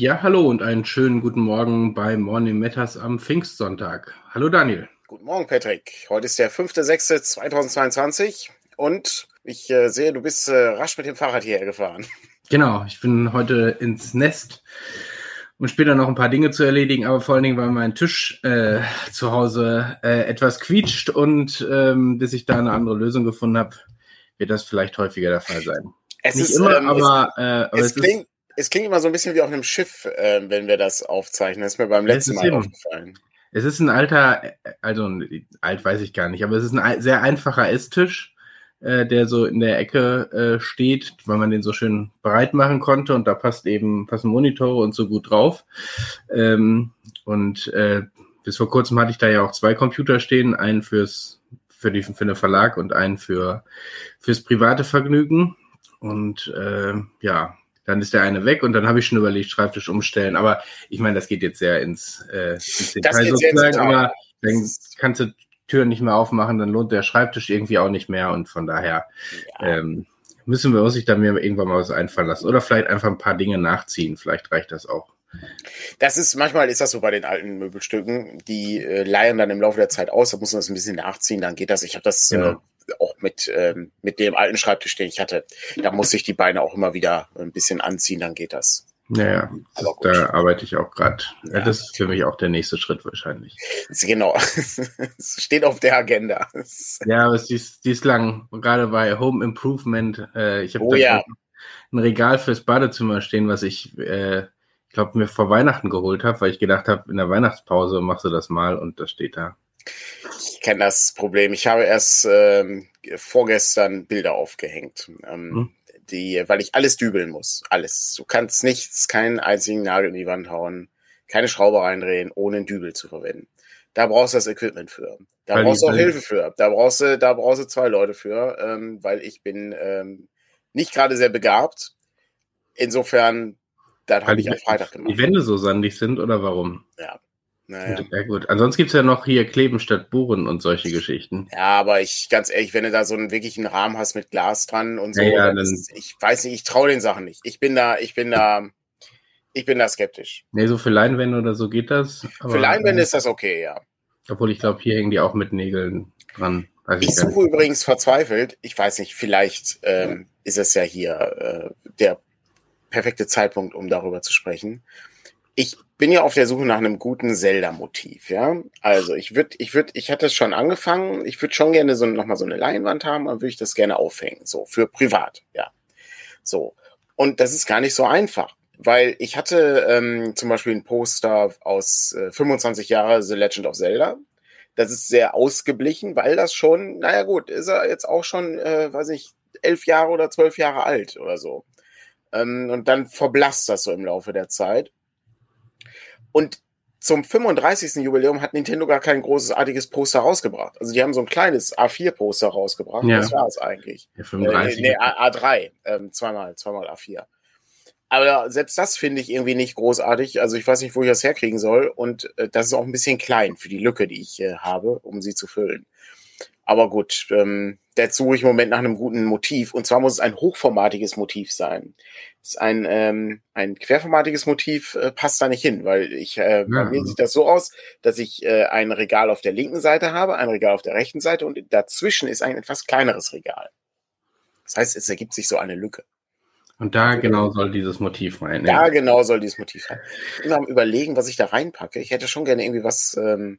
Ja, hallo und einen schönen guten Morgen bei Morning Matters am Pfingstsonntag. Hallo Daniel. Guten Morgen, Patrick. Heute ist der 5.6.2022 und ich äh, sehe, du bist äh, rasch mit dem Fahrrad hierher gefahren. Genau, ich bin heute ins Nest und später noch ein paar Dinge zu erledigen, aber vor allen Dingen, weil mein Tisch äh, zu Hause äh, etwas quietscht und ähm, bis ich da eine andere Lösung gefunden habe, wird das vielleicht häufiger der Fall sein. Es Nicht ist immer, ähm, aber, äh, aber es, es, es, klingt, es klingt immer so ein bisschen wie auf einem Schiff, äh, wenn wir das aufzeichnen. Das ist mir beim letzten Mal eben- aufgefallen. es ist ein alter, also alt weiß ich gar nicht, aber es ist ein ei- sehr einfacher Esstisch, äh, der so in der Ecke äh, steht, weil man den so schön breit machen konnte und da passt eben, passen Monitore und so gut drauf. Ähm, und äh, bis vor kurzem hatte ich da ja auch zwei Computer stehen, einen fürs für, die, für den Verlag und einen für fürs private Vergnügen. Und äh, ja, dann ist der eine weg und dann habe ich schon überlegt, Schreibtisch umstellen. Aber ich meine, das geht jetzt sehr ins, äh, ins Detail sozusagen, aber dann kannst du Türen nicht mehr aufmachen, dann lohnt der Schreibtisch irgendwie auch nicht mehr und von daher Ja. ähm, müssen wir uns sich da mir irgendwann mal was einfallen lassen oder vielleicht einfach ein paar Dinge nachziehen. Vielleicht reicht das auch. Das ist, manchmal ist das so bei den alten Möbelstücken, die äh, leihen dann im Laufe der Zeit aus, da muss man das ein bisschen nachziehen, dann geht das. Ich habe das Genau. äh, auch mit, ähm, mit dem alten Schreibtisch, den ich hatte. Da musste ich die Beine auch immer wieder ein bisschen anziehen, dann geht das. Naja, das, da arbeite ich auch gerade. Ja. Das ist für mich auch der nächste Schritt wahrscheinlich. Genau. Es steht auf der Agenda. Ja, aber die ist, die ist lang. Gerade bei Home Improvement. Äh, ich habe Oh da ja. ein Regal fürs Badezimmer stehen, was ich, äh, ich glaube, mir vor Weihnachten geholt habe, weil ich gedacht habe, in der Weihnachtspause machst du das mal und das steht da. Ich kenne das Problem. Ich habe erst ähm, vorgestern Bilder aufgehängt, ähm, Hm. die, weil ich alles dübeln muss. Alles. Du kannst nichts, keinen einzigen Nagel in die Wand hauen, keine Schraube reindrehen, ohne einen Dübel zu verwenden. Da brauchst du das Equipment für. Da Weil brauchst du die- auch Hilfe für. Da brauchst du, da brauchst du zwei Leute für, ähm, weil ich bin ähm, nicht gerade sehr begabt. Insofern, dann Weil habe ich die- am Freitag Die gemacht. Wände so sandig sind oder warum? Naja. Ja gut. Ansonsten gibt's ja noch hier Kleben statt Buren und solche Geschichten. Ja, aber ich, ganz ehrlich, wenn du da so einen wirklichen Rahmen hast mit Glas dran und so, Ja, ja, dann dann- ist, ich weiß nicht, ich traue den Sachen nicht. Ich bin da, ich bin da, ich bin da skeptisch. Nee, so für Leinwände oder so geht das. Aber, Für Leinwände äh, ist das okay, ja. Obwohl ich glaube, hier hängen die auch mit Nägeln dran. Weiß Ich suche übrigens verzweifelt, ich weiß nicht, vielleicht ähm, ist es ja hier äh, der perfekte Zeitpunkt, um darüber zu sprechen. Ich bin ja auf der Suche nach einem guten Zelda-Motiv, ja. Also ich würde, ich würde, ich hatte es schon angefangen, ich würde schon gerne so nochmal so eine Leinwand haben, dann würde ich das gerne aufhängen, so für privat, ja. So. Und das ist gar nicht so einfach, weil ich hatte ähm, zum Beispiel ein Poster aus äh, 25 Jahre The Legend of Zelda. Das ist sehr ausgeblichen, weil das schon, naja gut, ist er jetzt auch schon, äh, weiß ich, elf Jahre oder zwölf Jahre alt oder so. Ähm, und dann verblasst das so im Laufe der Zeit. Und zum 35. Jubiläum hat Nintendo gar kein großartiges Poster rausgebracht. Also die haben so ein kleines A4-Poster rausgebracht. Ja. Das war es eigentlich. Ja, Äh, 35. nee, A- A3. Ähm, zweimal, zweimal A4. Aber selbst das finde ich irgendwie nicht großartig. Also ich weiß nicht, wo ich das herkriegen soll. Und äh, das ist auch ein bisschen klein für die Lücke, die ich äh, habe, um sie zu füllen. Aber gut, ähm, jetzt suche ich im Moment nach einem guten Motiv. Und zwar muss es ein hochformatiges Motiv sein. Ist ein, ähm, ein querformatiges Motiv äh, passt da nicht hin, weil ich äh, bei Ja. mir sieht das so aus, dass ich äh, ein Regal auf der linken Seite habe, ein Regal auf der rechten Seite und dazwischen ist ein etwas kleineres Regal. Das heißt, es ergibt sich so eine Lücke. Und da genau soll dieses Motiv rein. Da Ja. genau soll dieses Motiv sein. Ich bin am überlegen, was ich da reinpacke. Ich hätte schon gerne irgendwie was, ähm,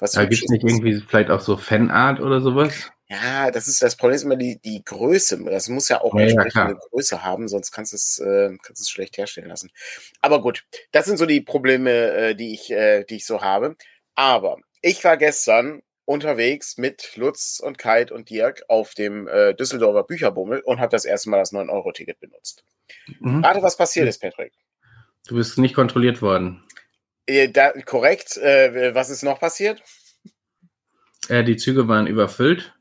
was Da gibt's Hübsches. nicht irgendwie vielleicht auch so Fanart oder sowas? Ja, das ist das Problem ist immer die, die Größe. Das muss ja auch Ja, ja, entsprechende klar. Größe haben, sonst kannst du es, äh, kannst es schlecht herstellen lassen. Aber gut, das sind so die Probleme, äh, die ich, äh, die ich so habe. Aber ich war gestern unterwegs mit Lutz und Kite und Dirk auf dem äh, Düsseldorfer Bücherbummel und habe das erste Mal das 9-Euro-Ticket benutzt. Mhm. Rate, was passiert ist, Patrick. Du bist nicht kontrolliert worden. Äh, da, korrekt. Äh, was ist noch passiert? Äh, die Züge waren überfüllt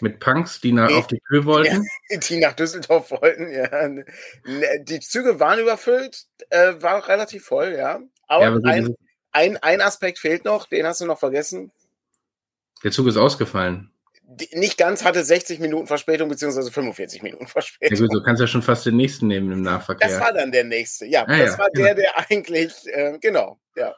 mit Punks, die nach, Nee. auf die Tür wollten. Die nach Düsseldorf wollten, ja. Die Züge waren überfüllt, äh, war relativ voll, ja. Aber, Ja, aber ein, ein, ein Aspekt fehlt noch, den hast du noch vergessen. der Zug ist ausgefallen. Nicht ganz hatte 60 Minuten Verspätung beziehungsweise 45 Minuten Verspätung. Ja gut, du kannst ja schon fast den nächsten nehmen im Nahverkehr. Das war dann der nächste, ja. Ah, das ja, war genau. der, der eigentlich, äh, genau, ja.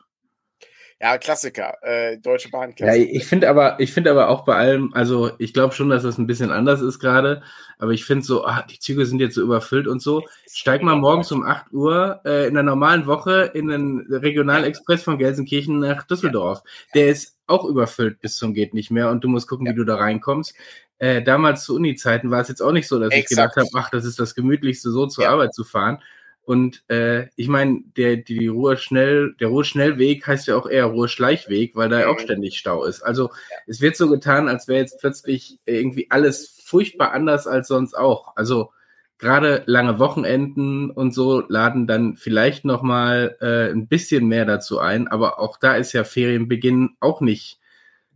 Ja, Klassiker, äh, Deutsche Bahn. Ja, ich finde aber, ich finde aber auch bei allem, also ich glaube schon, dass das ein bisschen anders ist gerade, aber ich finde so, ach, die Züge sind jetzt so überfüllt und so. Steig mal morgens um 8 Uhr äh, in der normalen Woche in den Regionalexpress von Gelsenkirchen nach Düsseldorf. Der ist auch überfüllt bis zum geht nicht mehr und du musst gucken, wie du da reinkommst. Äh, damals zu Uni-Zeiten war es jetzt auch nicht so, dass Exakt. ich gedacht habe, ach, das ist das Gemütlichste, so zur. Arbeit zu fahren. Und äh, ich meine, der, die, die Ruhr-Schnell, der Ruhr-Schnellweg heißt ja auch eher Ruhr-Schleichweg, weil da ja auch mhm. ständig Stau ist. Also ja. es wird so getan, als wäre jetzt plötzlich irgendwie alles furchtbar anders als sonst auch. Also gerade lange Wochenenden und so laden dann vielleicht noch mal äh, ein bisschen mehr dazu ein, aber auch da ist ja Ferienbeginn auch nicht.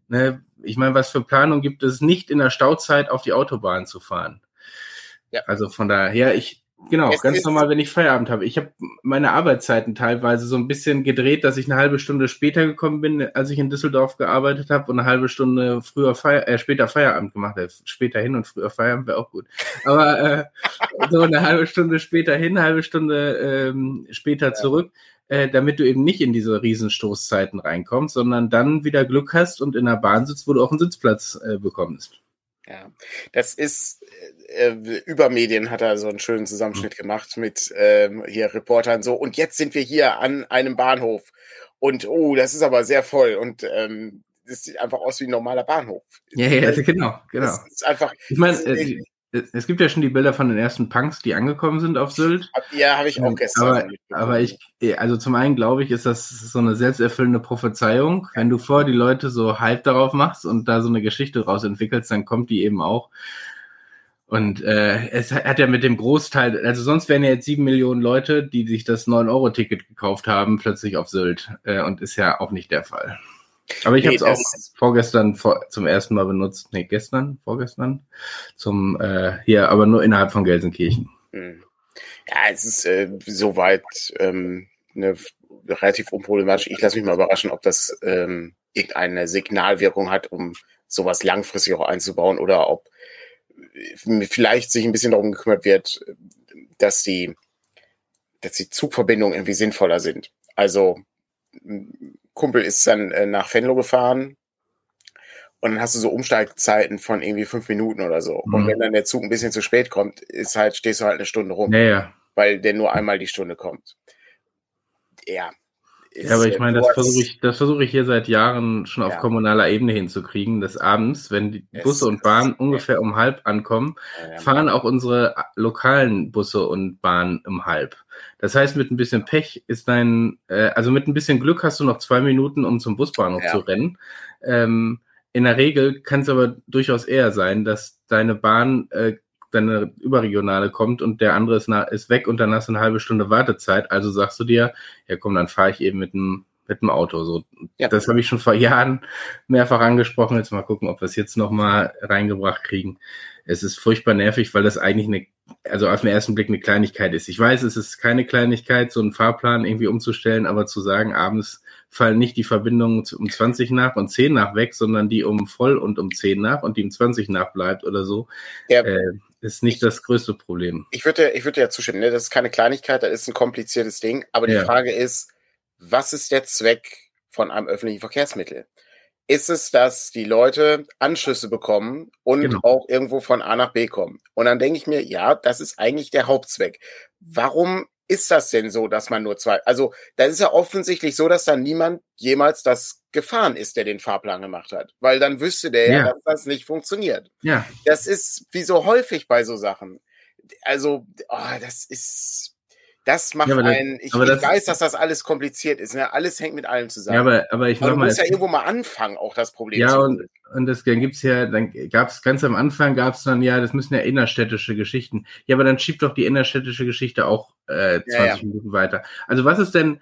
Ne? Ich meine, was für Planung gibt es nicht in der Stauzeit auf die Autobahn zu fahren? Ja. Also von daher, ich Genau, es ganz normal, wenn ich Feierabend habe. Ich habe meine Arbeitszeiten teilweise so ein bisschen gedreht, dass ich eine halbe Stunde später gekommen bin, als ich in Düsseldorf gearbeitet habe und eine halbe Stunde früher Feier, äh, später Feierabend gemacht habe. Später hin und früher Feierabend wäre auch gut. Aber äh, so eine halbe Stunde später hin, eine halbe Stunde ähm, später ja. zurück, äh, damit du eben nicht in diese Riesenstoßzeiten reinkommst, sondern dann wieder Glück hast und in der Bahn sitzt, wo du auch einen Sitzplatz äh, bekommst. Ja, das ist äh, äh, über Medien hat er so einen schönen Zusammenschnitt mhm. gemacht mit ähm, hier Reportern so und jetzt sind wir hier an einem Bahnhof und oh, das ist aber sehr voll und ähm, das sieht einfach aus wie ein normaler Bahnhof. Ja, ja, genau, genau. Das ist einfach. Ich meine, äh, es gibt ja schon die Bilder von den ersten Punks, die angekommen sind auf Sylt. Ja, habe ich auch gestern. Aber, aber ich, also zum einen glaube ich, ist das so eine selbsterfüllende Prophezeiung. Wenn du vor die Leute so Hype darauf machst und da so eine Geschichte draus entwickelst, dann kommt die eben auch. Und äh, es hat ja mit dem Großteil, also sonst wären ja jetzt sieben Millionen Leute, die sich das 9-Euro-Ticket gekauft haben, plötzlich auf Sylt. Äh, und ist ja auch nicht der Fall. Aber ich nee, habe es auch vorgestern vor, zum ersten Mal benutzt. Nee, gestern, vorgestern. Zum äh, hier, aber nur innerhalb von Gelsenkirchen. Hm. Ja, es ist äh, soweit ähm, eine relativ unproblematisch. Ich lasse mich mal überraschen, ob das ähm, irgendeine Signalwirkung hat, um sowas langfristig auch einzubauen oder ob äh, vielleicht sich ein bisschen darum gekümmert wird, dass die, dass die Zugverbindungen irgendwie sinnvoller sind. Also Kumpel ist dann äh, nach Venlo gefahren und dann hast du so Umsteigzeiten von irgendwie fünf Minuten oder so. Mhm. Und wenn dann der Zug ein bisschen zu spät kommt, ist halt, stehst du halt eine Stunde rum. Ja, ja. Weil der nur einmal die Stunde kommt. Ja. Ja, aber ich meine, das versuche ich, das versuche ich hier seit Jahren schon auf ja. kommunaler Ebene hinzukriegen, dass abends, wenn die Busse und Bahnen ungefähr um halb ankommen, fahren auch unsere lokalen Busse und Bahnen um halb. Das heißt, mit ein bisschen Pech ist dein, äh, also mit ein bisschen Glück hast du noch zwei Minuten, um zum Busbahnhof ja. zu rennen. Ähm, in der Regel kann es aber durchaus eher sein, dass deine Bahn, äh, deine überregionale kommt und der andere ist, ist weg und dann hast du eine halbe Stunde Wartezeit. Also sagst du dir, ja komm, dann fahre ich eben mit dem mit dem Auto. So, ja. das habe ich schon vor Jahren mehrfach angesprochen. Jetzt mal gucken, ob wir es jetzt noch mal reingebracht kriegen. Es ist furchtbar nervig, weil das eigentlich eine also auf den ersten Blick eine Kleinigkeit ist. Ich weiß, es ist keine Kleinigkeit, so einen Fahrplan irgendwie umzustellen, aber zu sagen, abends fallen nicht die Verbindungen um 20 nach und 10 nach weg, sondern die um voll und um 10 nach und die um 20 nach bleibt oder so, ja. äh, ist nicht das größte Problem. Ich würde, ich würde ja zustimmen, ne? das ist keine Kleinigkeit, das ist ein kompliziertes Ding, aber die ja. Frage ist, was ist der Zweck von einem öffentlichen Verkehrsmittel? ist es, dass die Leute Anschlüsse bekommen und genau. auch irgendwo von A nach B kommen. Und dann denke ich mir, ja, das ist eigentlich der Hauptzweck. Warum ist das denn so, dass man nur zwei, also da ist ja offensichtlich so, dass da niemand jemals das gefahren ist, der den Fahrplan gemacht hat, weil dann wüsste der ja, dass das nicht funktioniert. Ja. Das ist wie so häufig bei so Sachen. Also, oh, das ist, das macht ja, einen, ich, ich das, weiß, dass das alles kompliziert ist, ne? alles hängt mit allem zusammen. Ja, aber, aber ich aber du musst ja irgendwo mal anfangen, auch das Problem ja, zu. Und, und das, dann gibt's ja, dann gab's ganz am Anfang gab's dann, ja, das müssen ja innerstädtische Geschichten. Ja, aber dann schiebt doch die innerstädtische Geschichte auch äh, 20 ja, ja. Minuten weiter. Also was ist denn,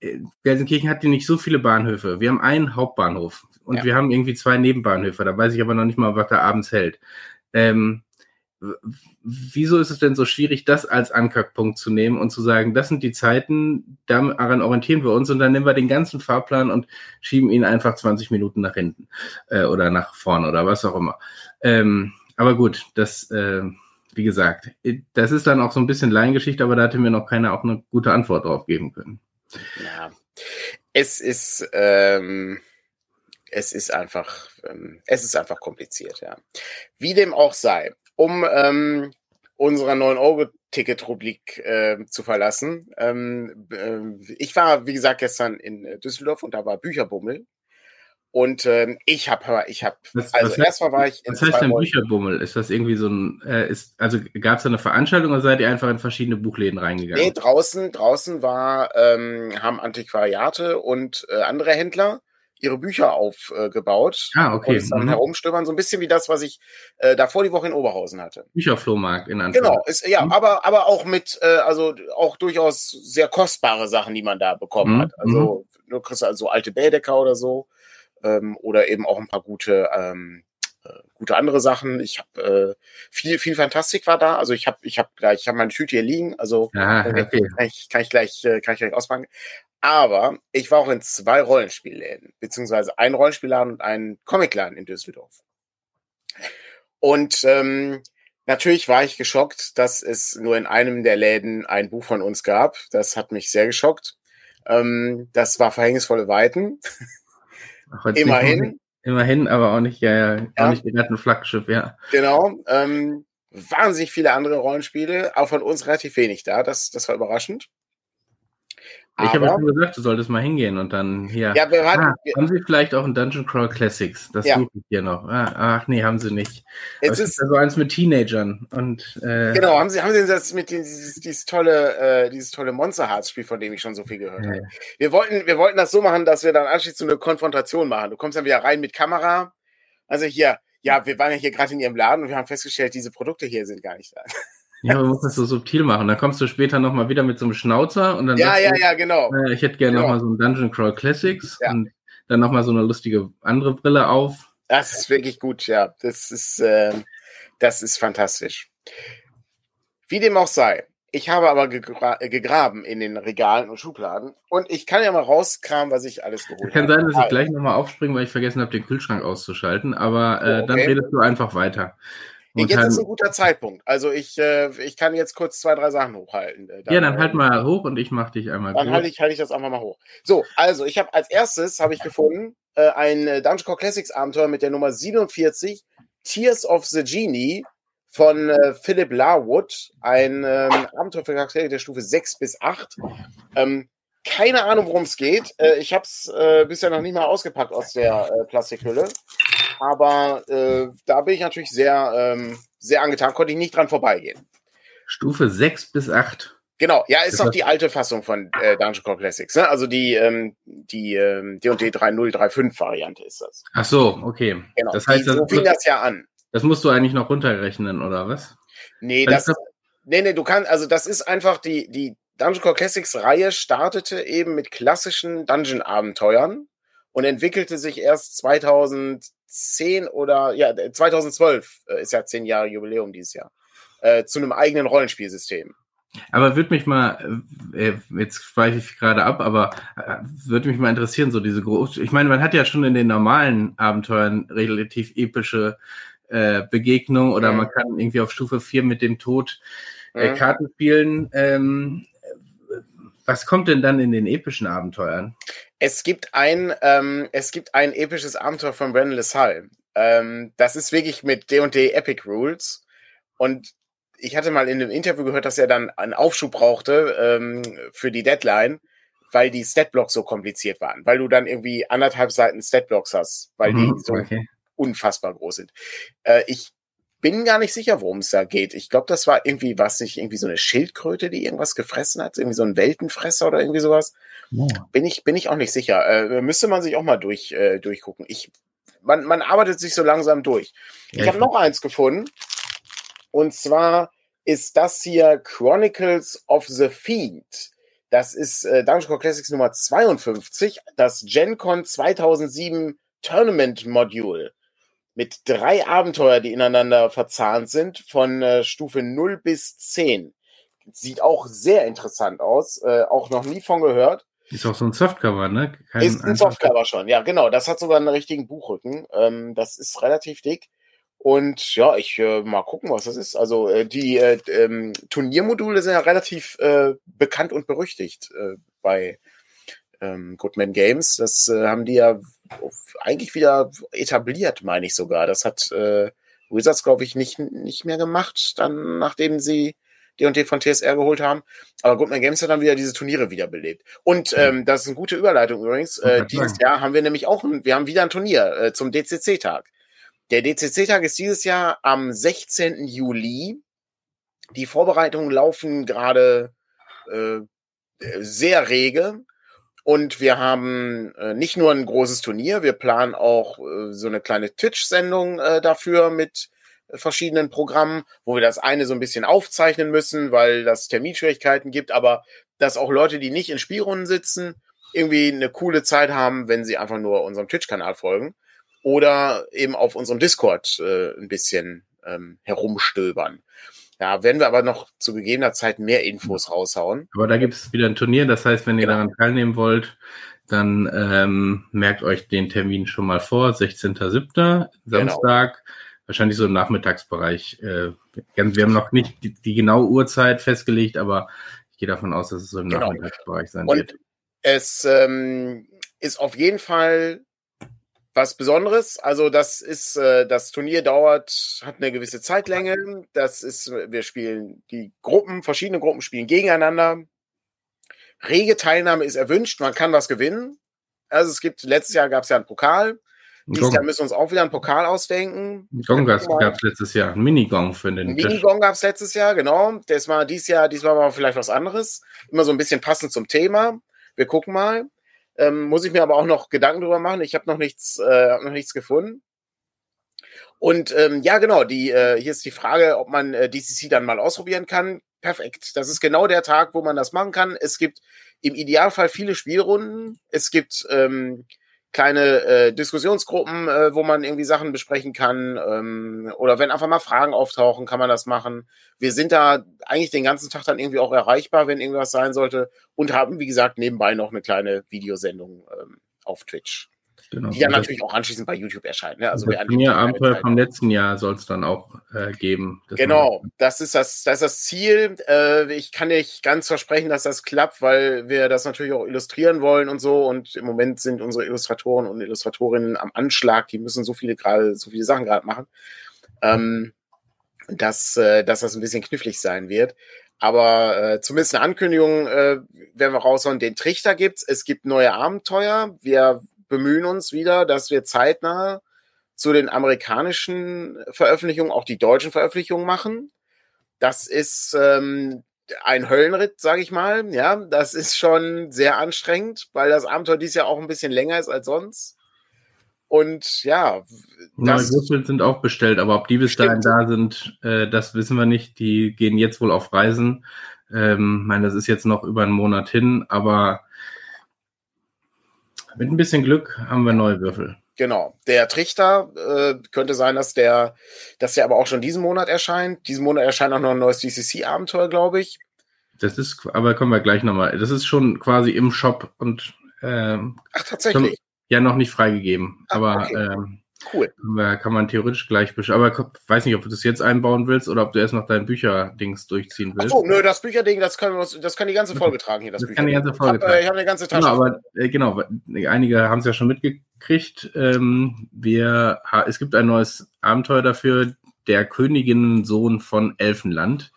äh, Gelsenkirchen hat ja nicht so viele Bahnhöfe. Wir haben einen Hauptbahnhof und wir haben irgendwie zwei Nebenbahnhöfe. Da weiß ich aber noch nicht mal, was da abends hält. Ähm, wieso ist es denn so schwierig, das als Ankerpunkt zu nehmen und zu sagen, das sind die Zeiten, daran orientieren wir uns und dann nehmen wir den ganzen Fahrplan und schieben ihn einfach 20 Minuten nach hinten äh, oder nach vorne oder was auch immer. Ähm, aber gut, das, äh, wie gesagt, das ist dann auch so ein bisschen Laiengeschichte, aber da hatte mir noch keiner auch eine gute Antwort drauf geben können. Ja, es ist, ähm, es ist einfach, ähm, es ist einfach kompliziert, ja. Wie dem auch sei, um ähm, unserer 9-Euro-Ticket-Rubrik äh, zu verlassen. Ähm, äh, ich war, wie gesagt, gestern in äh, Düsseldorf und da war Bücherbummel. Und ähm, ich habe, ich habe, also was erstmal war ich in Was heißt denn Bücherbummel? Ist das irgendwie so ein, äh, ist, also gab es da eine Veranstaltung oder seid ihr einfach in verschiedene Buchläden reingegangen? Nee, draußen, draußen war, ähm, haben Antiquariate und äh, andere Händler ihre Bücher aufgebaut ah, okay. und dann mhm. herumstöbern, so ein bisschen wie das, was ich äh, davor die Woche in Oberhausen hatte. Bücherflohmarkt in Anführungszeichen. Genau, ist, ja, mhm. aber, aber auch mit, äh, also auch durchaus sehr kostbare Sachen, die man da bekommen mhm. hat. Also mhm. du kriegst also alte Bädecker oder so ähm, oder eben auch ein paar gute ähm, äh, gute andere Sachen. Ich habe äh, viel viel Fantastik war da. Also ich habe ich habe gleich ich habe meine Tüte hier liegen. Also ah, okay. kann, ich, kann ich gleich äh, kann ich gleich auspacken. Aber ich war auch in zwei Rollenspielläden, beziehungsweise ein Rollenspielladen und ein Comicladen in Düsseldorf. Und ähm, natürlich war ich geschockt, dass es nur in einem der Läden ein Buch von uns gab. Das hat mich sehr geschockt. Ähm, das war Verhängnisvolle Weiten. Ach, immerhin. immerhin, aber auch nicht, ja, ja, auch ja. nicht gerade ein Flaggschiff, ja. Genau. Ähm, wahnsinnig viele andere Rollenspiele, auch von uns relativ wenig da. Das, das war überraschend. Ich habe schon gesagt, du solltest mal hingehen und dann hier. Ja, wir waren, ah, haben Sie vielleicht auch ein Dungeon Crawl Classics? Das ja. suche ich hier noch. Ah, ach nee, haben Sie nicht. Es ist also eins mit Teenagern und. Äh, genau, haben Sie haben Sie das mit dieses, dieses tolle äh, dieses tolle Monster Hearts Spiel, von dem ich schon so viel gehört ja. habe. Wir wollten wir wollten das so machen, dass wir dann anschließend so eine Konfrontation machen. Du kommst dann wieder rein mit Kamera. Also hier, ja, wir waren ja hier gerade in Ihrem Laden und wir haben festgestellt, diese Produkte hier sind gar nicht da. Ja, man muss das so subtil machen. Dann kommst du später nochmal wieder mit so einem Schnauzer und dann. Ja, ja, du, ja, genau. Äh, ich hätte gerne genau. nochmal so ein Dungeon Crawl Classics ja. und dann nochmal so eine lustige andere Brille auf. Das ist wirklich gut, ja. Das ist, äh, das ist fantastisch. Wie dem auch sei. Ich habe aber gegra gegraben in den Regalen und Schubladen und ich kann ja mal rauskramen, was ich alles geholt habe. Kann sein, dass ich gleich nochmal aufspringe, weil ich vergessen habe, den Kühlschrank auszuschalten, aber äh, oh, okay. dann redest du einfach weiter. Und jetzt ist ein guter Zeitpunkt. Also ich, äh, ich kann jetzt kurz zwei, drei Sachen hochhalten. Äh, dann, ja, dann halt mal hoch und ich mache dich einmal Dann halte ich, halt ich das einfach mal hoch. So, also ich habe als erstes habe ich gefunden äh, ein äh, Dungeon Core Classics Abenteuer mit der Nummer 47, Tears of the Genie von äh, Philip Larwood. Ein ähm, Abenteuer für Charaktere der Stufe 6 bis 8. Ähm, keine Ahnung, worum es geht. Äh, ich habe es äh, bisher noch nicht mal ausgepackt aus der äh, Plastikhülle. Aber äh, da bin ich natürlich sehr, ähm, sehr angetan, konnte ich nicht dran vorbeigehen. Stufe 6 bis 8. Genau, ja, ist noch die alte Fassung von äh, Dungeon Core Classics, ne? Also die ähm, die ähm, D&D 3035 Variante ist das. Ach so, okay. Genau. Das heißt, die, so fing das ja an. Das musst du eigentlich noch runterrechnen oder was? Nee, das, das nee, nee, du kannst also das ist einfach die die Dungeon Core Classics Reihe startete eben mit klassischen Dungeon Abenteuern und entwickelte sich erst 2000 2010 oder ja, 2012 äh, ist ja zehn Jahre Jubiläum dieses Jahr, äh, zu einem eigenen Rollenspielsystem. Aber würde mich mal, äh, äh jetzt weiche ich gerade ab, aber äh, würde mich mal interessieren, so diese große, ich meine, man hat ja schon in den normalen Abenteuern relativ epische äh, Begegnungen oder mhm. man kann irgendwie auf Stufe 4 mit dem Tod äh, mhm. Karten spielen. Ähm, was kommt denn dann in den epischen Abenteuern? Es gibt ein, ähm, es gibt ein episches Abenteuer von Brandon LaSalle. Ähm, das ist wirklich mit D&D Epic Rules. Und ich hatte mal in einem Interview gehört, dass er dann einen Aufschub brauchte ähm, für die Deadline, weil die Statblocks so kompliziert waren. Weil du dann irgendwie anderthalb Seiten Statblocks hast, weil mhm, die so okay. unfassbar groß sind. Äh, ich bin gar nicht sicher, worum es da geht. Ich glaube, das war irgendwie, was nicht, irgendwie so eine Schildkröte, die irgendwas gefressen hat, irgendwie so ein Weltenfresser oder irgendwie sowas. Oh. Bin ich, bin ich auch nicht sicher. Äh, müsste man sich auch mal durch, äh, durchgucken. Ich, man, man arbeitet sich so langsam durch. Ja, ich habe noch eins gefunden. Und zwar ist das hier Chronicles of the Fiend. Das ist äh, Dungeon Core Classics Nummer 52, das GenCon 2007 Tournament Module mit drei Abenteuer, die ineinander verzahnt sind, von äh, Stufe 0 bis 10. Sieht auch sehr interessant aus, äh, auch noch nie von gehört. Ist auch so ein Softcover, ne? Kein ist ein Softcover schon, ja, genau. Das hat sogar einen richtigen Buchrücken. Ähm, das ist relativ dick. Und ja, ich äh, mal gucken, was das ist. Also äh, die äh, ähm, Turniermodule sind ja relativ äh, bekannt und berüchtigt äh, bei ähm, Goodman Games. Das äh, haben die ja eigentlich wieder etabliert, meine ich sogar. Das hat äh, Wizards, glaube ich, nicht, nicht mehr gemacht, dann nachdem sie D&D von TSR geholt haben. Aber Goodman Games hat dann wieder diese Turniere wiederbelebt. Und ähm, das ist eine gute Überleitung übrigens. Äh, dieses Jahr haben wir nämlich auch, ein, wir haben wieder ein Turnier äh, zum DCC-Tag. Der DCC-Tag ist dieses Jahr am 16. Juli. Die Vorbereitungen laufen gerade äh, sehr rege. Und wir haben äh, nicht nur ein großes Turnier, wir planen auch äh, so eine kleine Twitch-Sendung äh, dafür mit verschiedenen Programmen, wo wir das eine so ein bisschen aufzeichnen müssen, weil das Terminschwierigkeiten gibt, aber dass auch Leute, die nicht in Spielrunden sitzen, irgendwie eine coole Zeit haben, wenn sie einfach nur unserem Twitch-Kanal folgen oder eben auf unserem Discord äh, ein bisschen ähm, herumstöbern. Ja, werden wir aber noch zu gegebener Zeit mehr Infos raushauen. Aber da gibt es wieder ein Turnier, das heißt, wenn ihr genau. daran teilnehmen wollt, dann ähm, merkt euch den Termin schon mal vor, 16.07. Genau. Samstag, genau. wahrscheinlich so im Nachmittagsbereich. Äh, wir haben noch nicht die, die genaue Uhrzeit festgelegt, aber ich gehe davon aus, dass es so im genau. Nachmittagsbereich sein Und wird. Es ähm, ist auf jeden Fall was Besonderes. Also das ist, äh, das Turnier dauert, hat eine gewisse Zeitlänge. Das ist, wir spielen die Gruppen, verschiedene Gruppen spielen gegeneinander. Rege Teilnahme ist erwünscht, man kann was gewinnen. Also es gibt, letztes Jahr gab es ja einen Pokal. Dieses Jahr müssen wir uns auch wieder einen Pokal ausdenken. Gong gab es letztes Jahr, ein Minigong für den Minigong gab es letztes Jahr, genau. Das war dieses Jahr, diesmal war vielleicht was anderes. Immer so ein bisschen passend zum Thema. Wir gucken mal. Ähm, muss ich mir aber auch noch Gedanken drüber machen. Ich habe noch nichts, äh, hab noch nichts gefunden. Und ähm, ja, genau, die, äh, hier ist die Frage, ob man äh, DCC dann mal ausprobieren kann. Perfekt. Das ist genau der Tag, wo man das machen kann. Es gibt im Idealfall viele Spielrunden. Es gibt ähm, kleine äh, Diskussionsgruppen, äh, wo man irgendwie Sachen besprechen kann. Ähm, oder wenn einfach mal Fragen auftauchen, kann man das machen. Wir sind da eigentlich den ganzen Tag dann irgendwie auch erreichbar, wenn irgendwas sein sollte. Und haben, wie gesagt, nebenbei noch eine kleine Videosendung ähm, auf Twitch. Genau. Die ja natürlich auch anschließend bei YouTube erscheint. Ne? Also das mir Abenteuer vom letzten Jahr soll es dann auch äh, geben. Genau, das ist das, das ist das Ziel. Äh, ich kann nicht ganz versprechen, dass das klappt, weil wir das natürlich auch illustrieren wollen und so. Und im Moment sind unsere Illustratoren und Illustratorinnen am Anschlag. Die müssen so viele gerade, so viele Sachen gerade machen, ähm, dass, äh, dass das ein bisschen knifflig sein wird. Aber äh, zumindest eine Ankündigung äh, werden wir raushauen. Den Trichter gibt's. Es gibt neue Abenteuer. Wir bemühen uns wieder, dass wir zeitnah zu den amerikanischen Veröffentlichungen auch die deutschen Veröffentlichungen machen. Das ist ähm, ein Höllenritt, sage ich mal. Ja, das ist schon sehr anstrengend, weil das Abenteuer dieses Jahr auch ein bisschen länger ist als sonst. Und ja, das Würfel sind auch bestellt, aber ob die bis dahin da sind, äh, das wissen wir nicht. Die gehen jetzt wohl auf Reisen. Ähm, meine, das ist jetzt noch über einen Monat hin, aber mit ein bisschen Glück haben wir neue Würfel. Genau. Der Trichter äh, könnte sein, dass der, dass der aber auch schon diesen Monat erscheint. Diesen Monat erscheint auch noch ein neues DCC-Abenteuer, glaube ich. Das ist, aber kommen wir gleich nochmal. Das ist schon quasi im Shop und ähm, Ach, tatsächlich. Schon, ja, noch nicht freigegeben. Ach, aber okay. ähm, Cool. Kann man theoretisch gleich beschreiben. Aber weiß nicht, ob du das jetzt einbauen willst oder ob du erst noch dein Bücherdings durchziehen willst. Achso, nö, das Bücherding, das kann, das kann die ganze Folge tragen hier. Das, das kann die ganze Folge tragen. Äh, ich habe hab eine ganze Tasche. Genau, aber äh, genau, einige haben es ja schon mitgekriegt. Ähm, wir, es gibt ein neues Abenteuer dafür, der Königinnensohn von Elfenland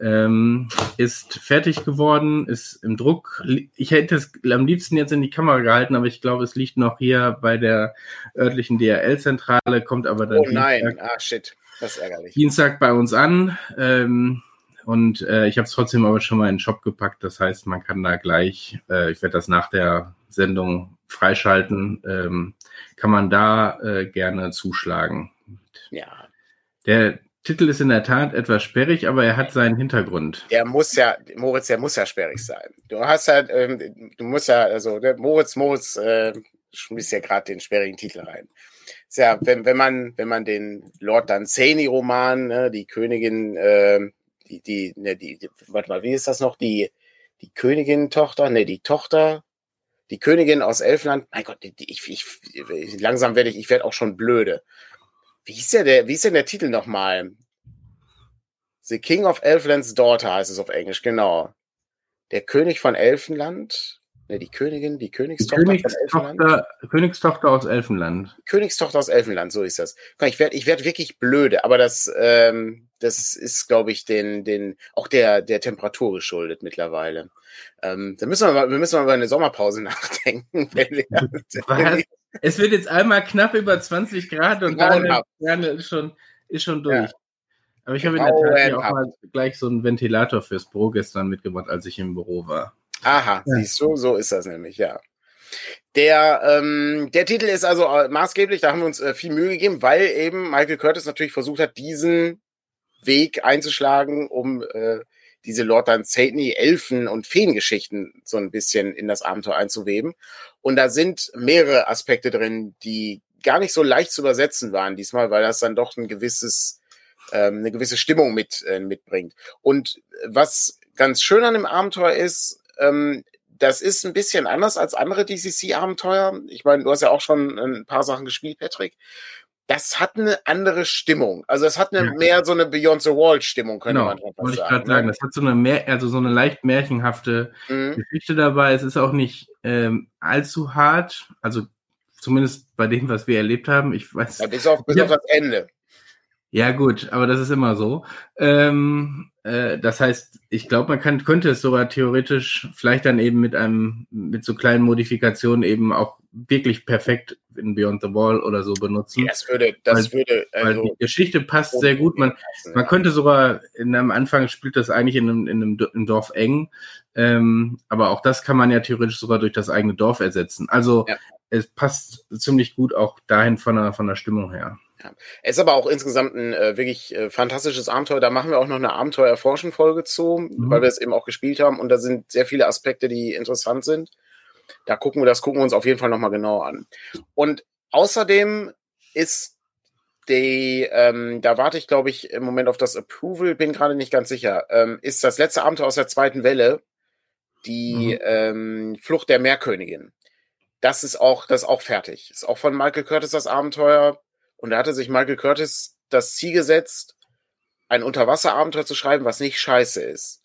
ähm, ist fertig geworden, ist im Druck. Ich hätte es am liebsten jetzt in die Kamera gehalten, aber ich glaube, es liegt noch hier bei der örtlichen DRL-Zentrale, kommt aber dann. Oh nein, Dienstag, ah shit, das ist ärgerlich. Dienstag bei uns an. Ähm, und äh, ich habe es trotzdem aber schon mal in den Shop gepackt. Das heißt, man kann da gleich, äh, ich werde das nach der Sendung freischalten, ähm, kann man da äh, gerne zuschlagen. Ja. Der, Titel ist in der Tat etwas sperrig, aber er hat seinen Hintergrund. Der muss ja, Moritz, der muss ja sperrig sein. Du hast ja, ähm, du musst ja, also der Moritz, Moritz äh, schmiss ja gerade den sperrigen Titel rein. Ist ja, wenn, wenn man, wenn man den Lord Danzani-Roman, ne, die Königin, äh, die, die, ne, die, die, warte mal, wie ist das noch? Die, die Königin-Tochter, ne, die Tochter, die Königin aus Elfland, mein Gott, die, ich, ich, langsam werde ich, ich werde auch schon blöde. Wie ist der, der, wie ist denn der Titel nochmal? The King of Elfland's Daughter heißt es auf Englisch, genau. Der König von Elfenland. Ne, die Königin, die Königstochter, die Königstochter, Königstochter aus Elfenland. Königstochter aus Elfenland, so ist das. Ich werde ich werd wirklich blöde, aber das, ähm, das ist, glaube ich, den, den, auch der, der Temperatur geschuldet mittlerweile. Ähm, da müssen wir mal, wir müssen mal über eine Sommerpause nachdenken. Was? Es wird jetzt einmal knapp über 20 Grad und dann ist schon, ist schon durch. Ja. Aber ich habe in der Tat auch mal gleich so einen Ventilator fürs Büro gestern mitgebracht, als ich im Büro war. Aha, ja. siehst du, so ist das nämlich, ja. Der, ähm, der Titel ist also äh, maßgeblich, da haben wir uns äh, viel Mühe gegeben, weil eben Michael Curtis natürlich versucht hat, diesen Weg einzuschlagen, um äh, diese Lord Dunsany Elfen- und Feengeschichten so ein bisschen in das Abenteuer einzuweben. Und da sind mehrere Aspekte drin, die gar nicht so leicht zu übersetzen waren diesmal, weil das dann doch ein gewisses, ähm, eine gewisse Stimmung mit, äh, mitbringt. Und was ganz schön an dem Abenteuer ist, ähm, das ist ein bisschen anders als andere DCC-Abenteuer. Ich meine, du hast ja auch schon ein paar Sachen gespielt, Patrick. Das hat eine andere Stimmung. Also es hat eine ja. mehr so eine Beyond the Wall Stimmung, könnte genau, man sagen. Wollte ich gerade sagen. Das hat so eine mehr, also so eine leicht märchenhafte mhm. Geschichte dabei. Es ist auch nicht ähm, allzu hart. Also zumindest bei dem, was wir erlebt haben. Ich weiß. Ja, bis auf, bis auf das Ende. Ja, gut, aber das ist immer so. Ähm, äh, das heißt, ich glaube, man kann, könnte es sogar theoretisch vielleicht dann eben mit einem, mit so kleinen Modifikationen eben auch wirklich perfekt in Beyond the Wall oder so benutzen. Das würde, das weil, würde, also die Geschichte passt sehr gut. Man, man könnte sogar in einem Anfang spielt das eigentlich in einem, in einem, in einem Dorf eng. Ähm, aber auch das kann man ja theoretisch sogar durch das eigene Dorf ersetzen. Also ja. es passt ziemlich gut auch dahin von der, von der Stimmung her. Ja. Es ist aber auch insgesamt ein äh, wirklich äh, fantastisches Abenteuer. Da machen wir auch noch eine Abenteuer-Erforschen-Folge zu, mhm. weil wir es eben auch gespielt haben. Und da sind sehr viele Aspekte, die interessant sind. Da gucken wir, das gucken wir uns auf jeden Fall nochmal genau an. Und außerdem ist die, ähm, da warte ich, glaube ich, im Moment auf das Approval, bin gerade nicht ganz sicher, ähm, ist das letzte Abenteuer aus der zweiten Welle, die mhm. ähm, Flucht der Meerkönigin. Das ist auch, das ist auch fertig. Ist auch von Michael Curtis das Abenteuer und da hatte sich Michael Curtis das Ziel gesetzt, ein Unterwasserabenteuer zu schreiben, was nicht scheiße ist.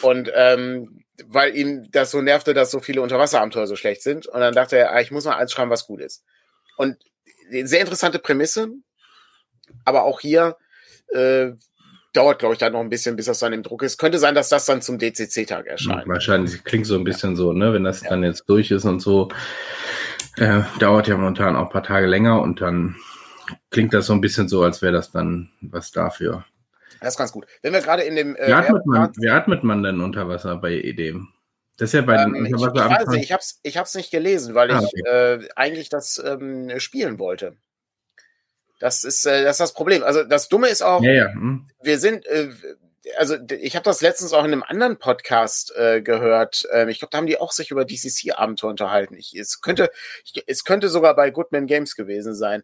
Und ähm, weil ihm das so nervte, dass so viele Unterwasserabenteuer so schlecht sind. Und dann dachte er, ah, ich muss mal eins schreiben, was gut ist. Und sehr interessante Prämisse, aber auch hier äh, dauert, glaube ich, dann noch ein bisschen, bis das dann im Druck ist. Könnte sein, dass das dann zum DCC-Tag erscheint. Wahrscheinlich klingt so ein bisschen ja. so, ne? Wenn das ja. dann jetzt durch ist und so, äh, dauert ja momentan auch ein paar Tage länger und dann klingt das so ein bisschen so, als wäre das dann was dafür. Das ist ganz gut. Wenn wir gerade in dem. Äh, wie, atmet man, wie atmet man denn unter Wasser bei Edem? Das ist ja bei ähm, den Unterwasser. Ich, ich, weiß nicht, ich habe es ich hab's nicht gelesen, weil ah, okay. ich äh, eigentlich das ähm, spielen wollte. Das ist, äh, das ist das Problem. Also das Dumme ist auch, ja, ja. Hm. wir sind, äh, also ich habe das letztens auch in einem anderen Podcast äh, gehört. Ähm, ich glaube, da haben die auch sich über DCC-Abenteuer unterhalten. Ich, es könnte, ich, es könnte sogar bei Goodman Games gewesen sein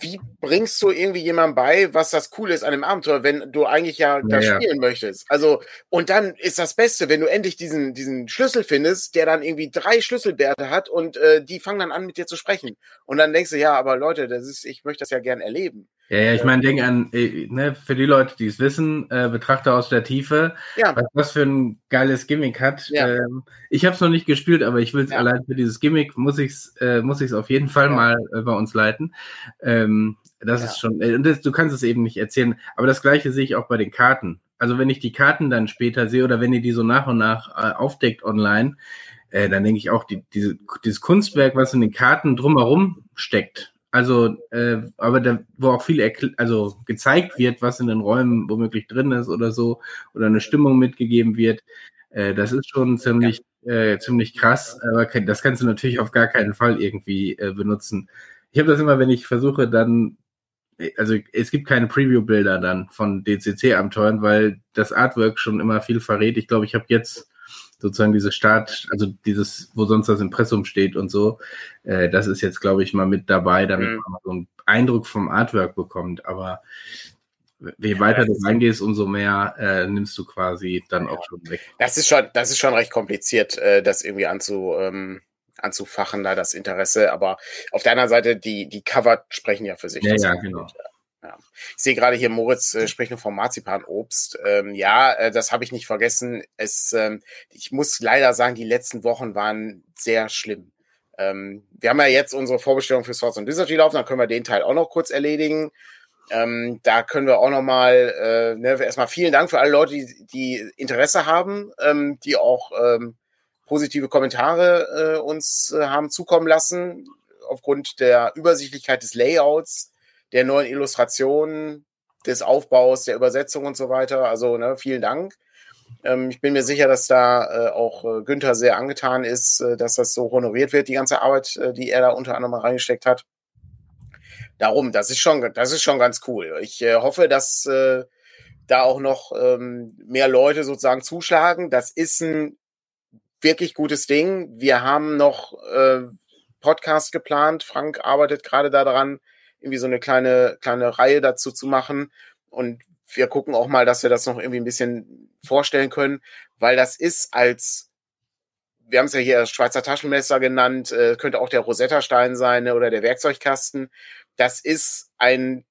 wie bringst du irgendwie jemandem bei, was das Coole ist an dem Abenteuer, wenn du eigentlich ja das ja, spielen möchtest? Also, und dann ist das Beste, wenn du endlich diesen, diesen Schlüssel findest, der dann irgendwie drei Schlüsselbärte hat und äh, die fangen dann an, mit dir zu sprechen. Und dann denkst du, ja, aber Leute, das ist, ich möchte das ja gern erleben. Ja, ja, ich meine, denk an, äh, ne, für die Leute, die es wissen, äh, Betrachter aus der Tiefe, ja. was das für ein geiles Gimmick hat. Ja. Ähm, ich habe es noch nicht gespielt, aber ich will es ja. allein für dieses Gimmick, muss ich es äh, muss ich's auf jeden Fall mal äh, bei uns leiten. Ähm, das ist schon, äh, das, du kannst es eben nicht erzählen, aber das gleiche sehe ich auch bei den Karten. Also wenn ich die Karten dann später sehe oder wenn ihr die so nach und nach äh, aufdeckt online, äh, dann denke ich auch, die, diese, dieses Kunstwerk, was in den Karten drumherum steckt, also, äh, aber da, wo auch viel also gezeigt wird, was in den Räumen womöglich drin ist oder so, oder eine Stimmung mitgegeben wird, äh, das ist schon ziemlich, äh, ziemlich krass. Aber das kannst du natürlich auf gar keinen Fall irgendwie äh, benutzen. Ich habe das immer, wenn ich versuche, dann, also es gibt keine Preview-Bilder dann von DCC-Abenteuern, weil das Artwork schon immer viel verrät. Ich glaube, ich habe jetzt sozusagen diese Start, also dieses, wo sonst das Impressum steht und so, äh, das ist jetzt, glaube ich, mal mit dabei, damit mhm. man so einen Eindruck vom Artwork bekommt. Aber je weiter du reingehst, umso mehr äh, nimmst du quasi dann ja. auch schon weg. Das ist schon, das ist schon recht kompliziert, äh, das irgendwie anzu, ähm, anzufachen, da das Interesse. Aber auf der anderen Seite, die, die Cover sprechen ja für sich. Ja, ja, genau. Gut. Ja. Ich sehe gerade hier, Moritz äh, spricht noch vom Marzipanobst. Ähm, ja, äh, das habe ich nicht vergessen. Es, ähm, ich muss leider sagen, die letzten Wochen waren sehr schlimm. Ähm, wir haben ja jetzt unsere Vorbestellung für Swords and Wizardry laufen, dann können wir den Teil auch noch kurz erledigen. Ähm, da können wir auch noch mal äh, ne, erstmal vielen Dank für alle Leute, die, die Interesse haben, ähm, die auch ähm, positive Kommentare äh, uns äh, haben zukommen lassen aufgrund der Übersichtlichkeit des Layouts der neuen Illustrationen, des Aufbaus, der Übersetzung und so weiter. Also ne, vielen Dank. Ähm, ich bin mir sicher, dass da äh, auch äh, Günther sehr angetan ist, äh, dass das so honoriert wird, die ganze Arbeit, äh, die er da unter anderem reingesteckt hat. Darum, das ist schon, das ist schon ganz cool. Ich äh, hoffe, dass äh, da auch noch ähm, mehr Leute sozusagen zuschlagen. Das ist ein wirklich gutes Ding. Wir haben noch Podcast geplant. Frank arbeitet gerade daran, irgendwie so eine kleine, kleine Reihe dazu zu machen. Und wir gucken auch mal, dass wir das noch irgendwie ein bisschen vorstellen können, weil das ist als, wir haben es ja hier Schweizer Taschenmesser genannt, äh, könnte auch der Rosetta-Stein sein ne, oder der Werkzeugkasten. Das ist ein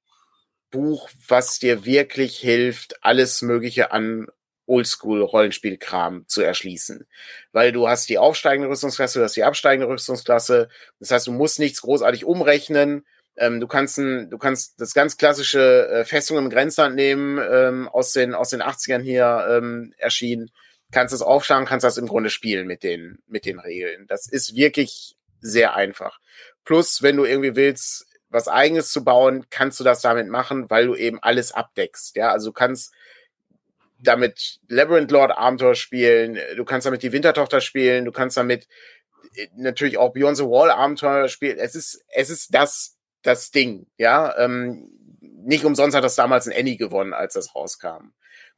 Buch, was dir wirklich hilft, alles Mögliche an Oldschool-Rollenspielkram zu erschließen. Weil du hast die aufsteigende Rüstungsklasse, du hast die absteigende Rüstungsklasse. Das heißt, du musst nichts großartig umrechnen. Ähm, du kannst ein, du kannst das ganz klassische äh, Festung im Grenzland nehmen, ähm, aus den, aus den 80ern hier ähm, erschienen. Kannst es aufschlagen, kannst das im Grunde spielen mit den, mit den Regeln. Das ist wirklich sehr einfach. Plus, wenn du irgendwie willst, was eigenes zu bauen, kannst du das damit machen, weil du eben alles abdeckst. Ja, also du kannst damit Labyrinth Lord Abenteuer spielen, du kannst damit die Wintertochter spielen, du kannst damit äh, natürlich auch Beyond the Wall Abenteuer spielen. Es ist, es ist das das Ding, ja. Ähm, nicht umsonst hat das damals ein Annie gewonnen, als das rauskam.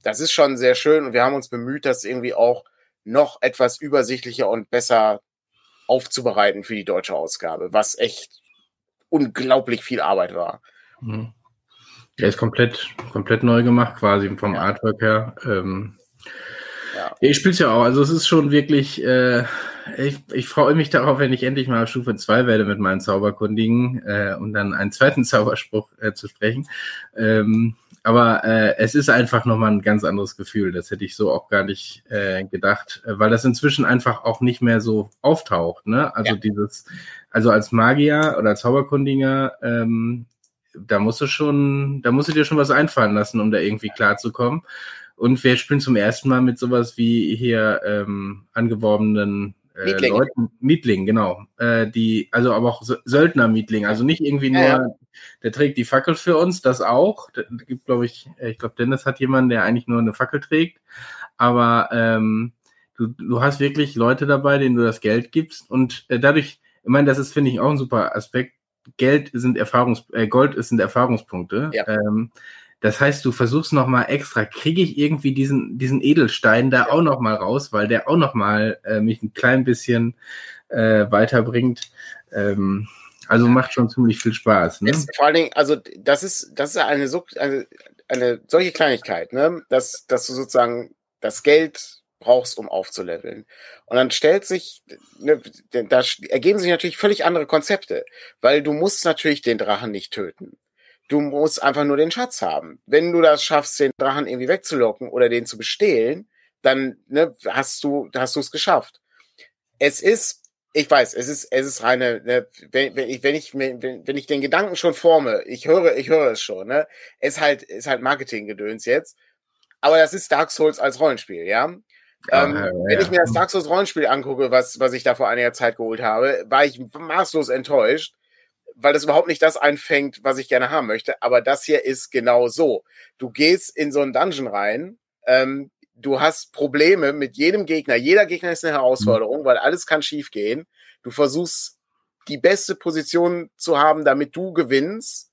Das ist schon sehr schön und wir haben uns bemüht, das irgendwie auch noch etwas übersichtlicher und besser aufzubereiten für die deutsche Ausgabe, was echt unglaublich viel Arbeit war. Mhm. Der ist komplett, komplett neu gemacht, quasi vom ja. Artwork her. Ähm, ja. Ich spiele es ja auch, also es ist schon wirklich, äh, ich, ich freue mich darauf, wenn ich endlich mal auf Stufe 2 werde mit meinen Zauberkundigen äh, und dann einen zweiten Zauberspruch äh, zu sprechen. Ähm, aber äh, es ist einfach nochmal ein ganz anderes Gefühl. Das hätte ich so auch gar nicht äh, gedacht, äh, weil das inzwischen einfach auch nicht mehr so auftaucht. Ne? Also ja. dieses, also als Magier oder Zauberkundiger, ähm, da musst du schon, da musst du dir schon was einfallen lassen, um da irgendwie klarzukommen. Und wir spielen zum ersten Mal mit sowas wie hier ähm, angeworbenen äh, Mietling. Leuten, Mietling, genau. Äh, die, also aber auch Söldner-Mietling, also nicht irgendwie nur, ja, ja. der trägt die Fackel für uns, das auch. Da gibt, glaube ich, äh, ich glaube, Dennis hat jemanden, der eigentlich nur eine Fackel trägt. Aber ähm, du, du hast wirklich Leute dabei, denen du das Geld gibst. Und äh, dadurch, ich meine, das ist, finde ich, auch ein super Aspekt. Geld sind Erfahrungs, äh, Gold sind Erfahrungspunkte. Ja. Ähm, das heißt, du versuchst noch mal extra, kriege ich irgendwie diesen, diesen Edelstein da auch noch mal raus, weil der auch noch mal äh, mich ein klein bisschen äh, weiterbringt. Ähm, also macht schon ziemlich viel Spaß. Ne? Jetzt, vor allen Dingen, also das ist, das ist eine, so, eine, eine solche Kleinigkeit, ne? dass, dass du sozusagen das Geld brauchst, um aufzuleveln. Und dann stellt sich, ne, da ergeben sich natürlich völlig andere Konzepte, weil du musst natürlich den Drachen nicht töten. Du musst einfach nur den Schatz haben. Wenn du das schaffst, den Drachen irgendwie wegzulocken oder den zu bestehlen, dann ne, hast du hast du es geschafft. Es ist, ich weiß, es ist es ist reine, ne, wenn, wenn ich wenn ich wenn, wenn ich den Gedanken schon forme, ich höre ich höre es schon, ne, es halt ist halt Marketinggedöns jetzt. Aber das ist Dark Souls als Rollenspiel, ja. Ja, ähm, ja. Wenn ich mir das Dark Souls Rollenspiel angucke, was, was ich da vor einiger Zeit geholt habe, war ich maßlos enttäuscht, weil das überhaupt nicht das einfängt, was ich gerne haben möchte. Aber das hier ist genau so. Du gehst in so einen Dungeon rein, ähm, du hast Probleme mit jedem Gegner. Jeder Gegner ist eine Herausforderung, mhm. weil alles kann schiefgehen. Du versuchst die beste Position zu haben, damit du gewinnst.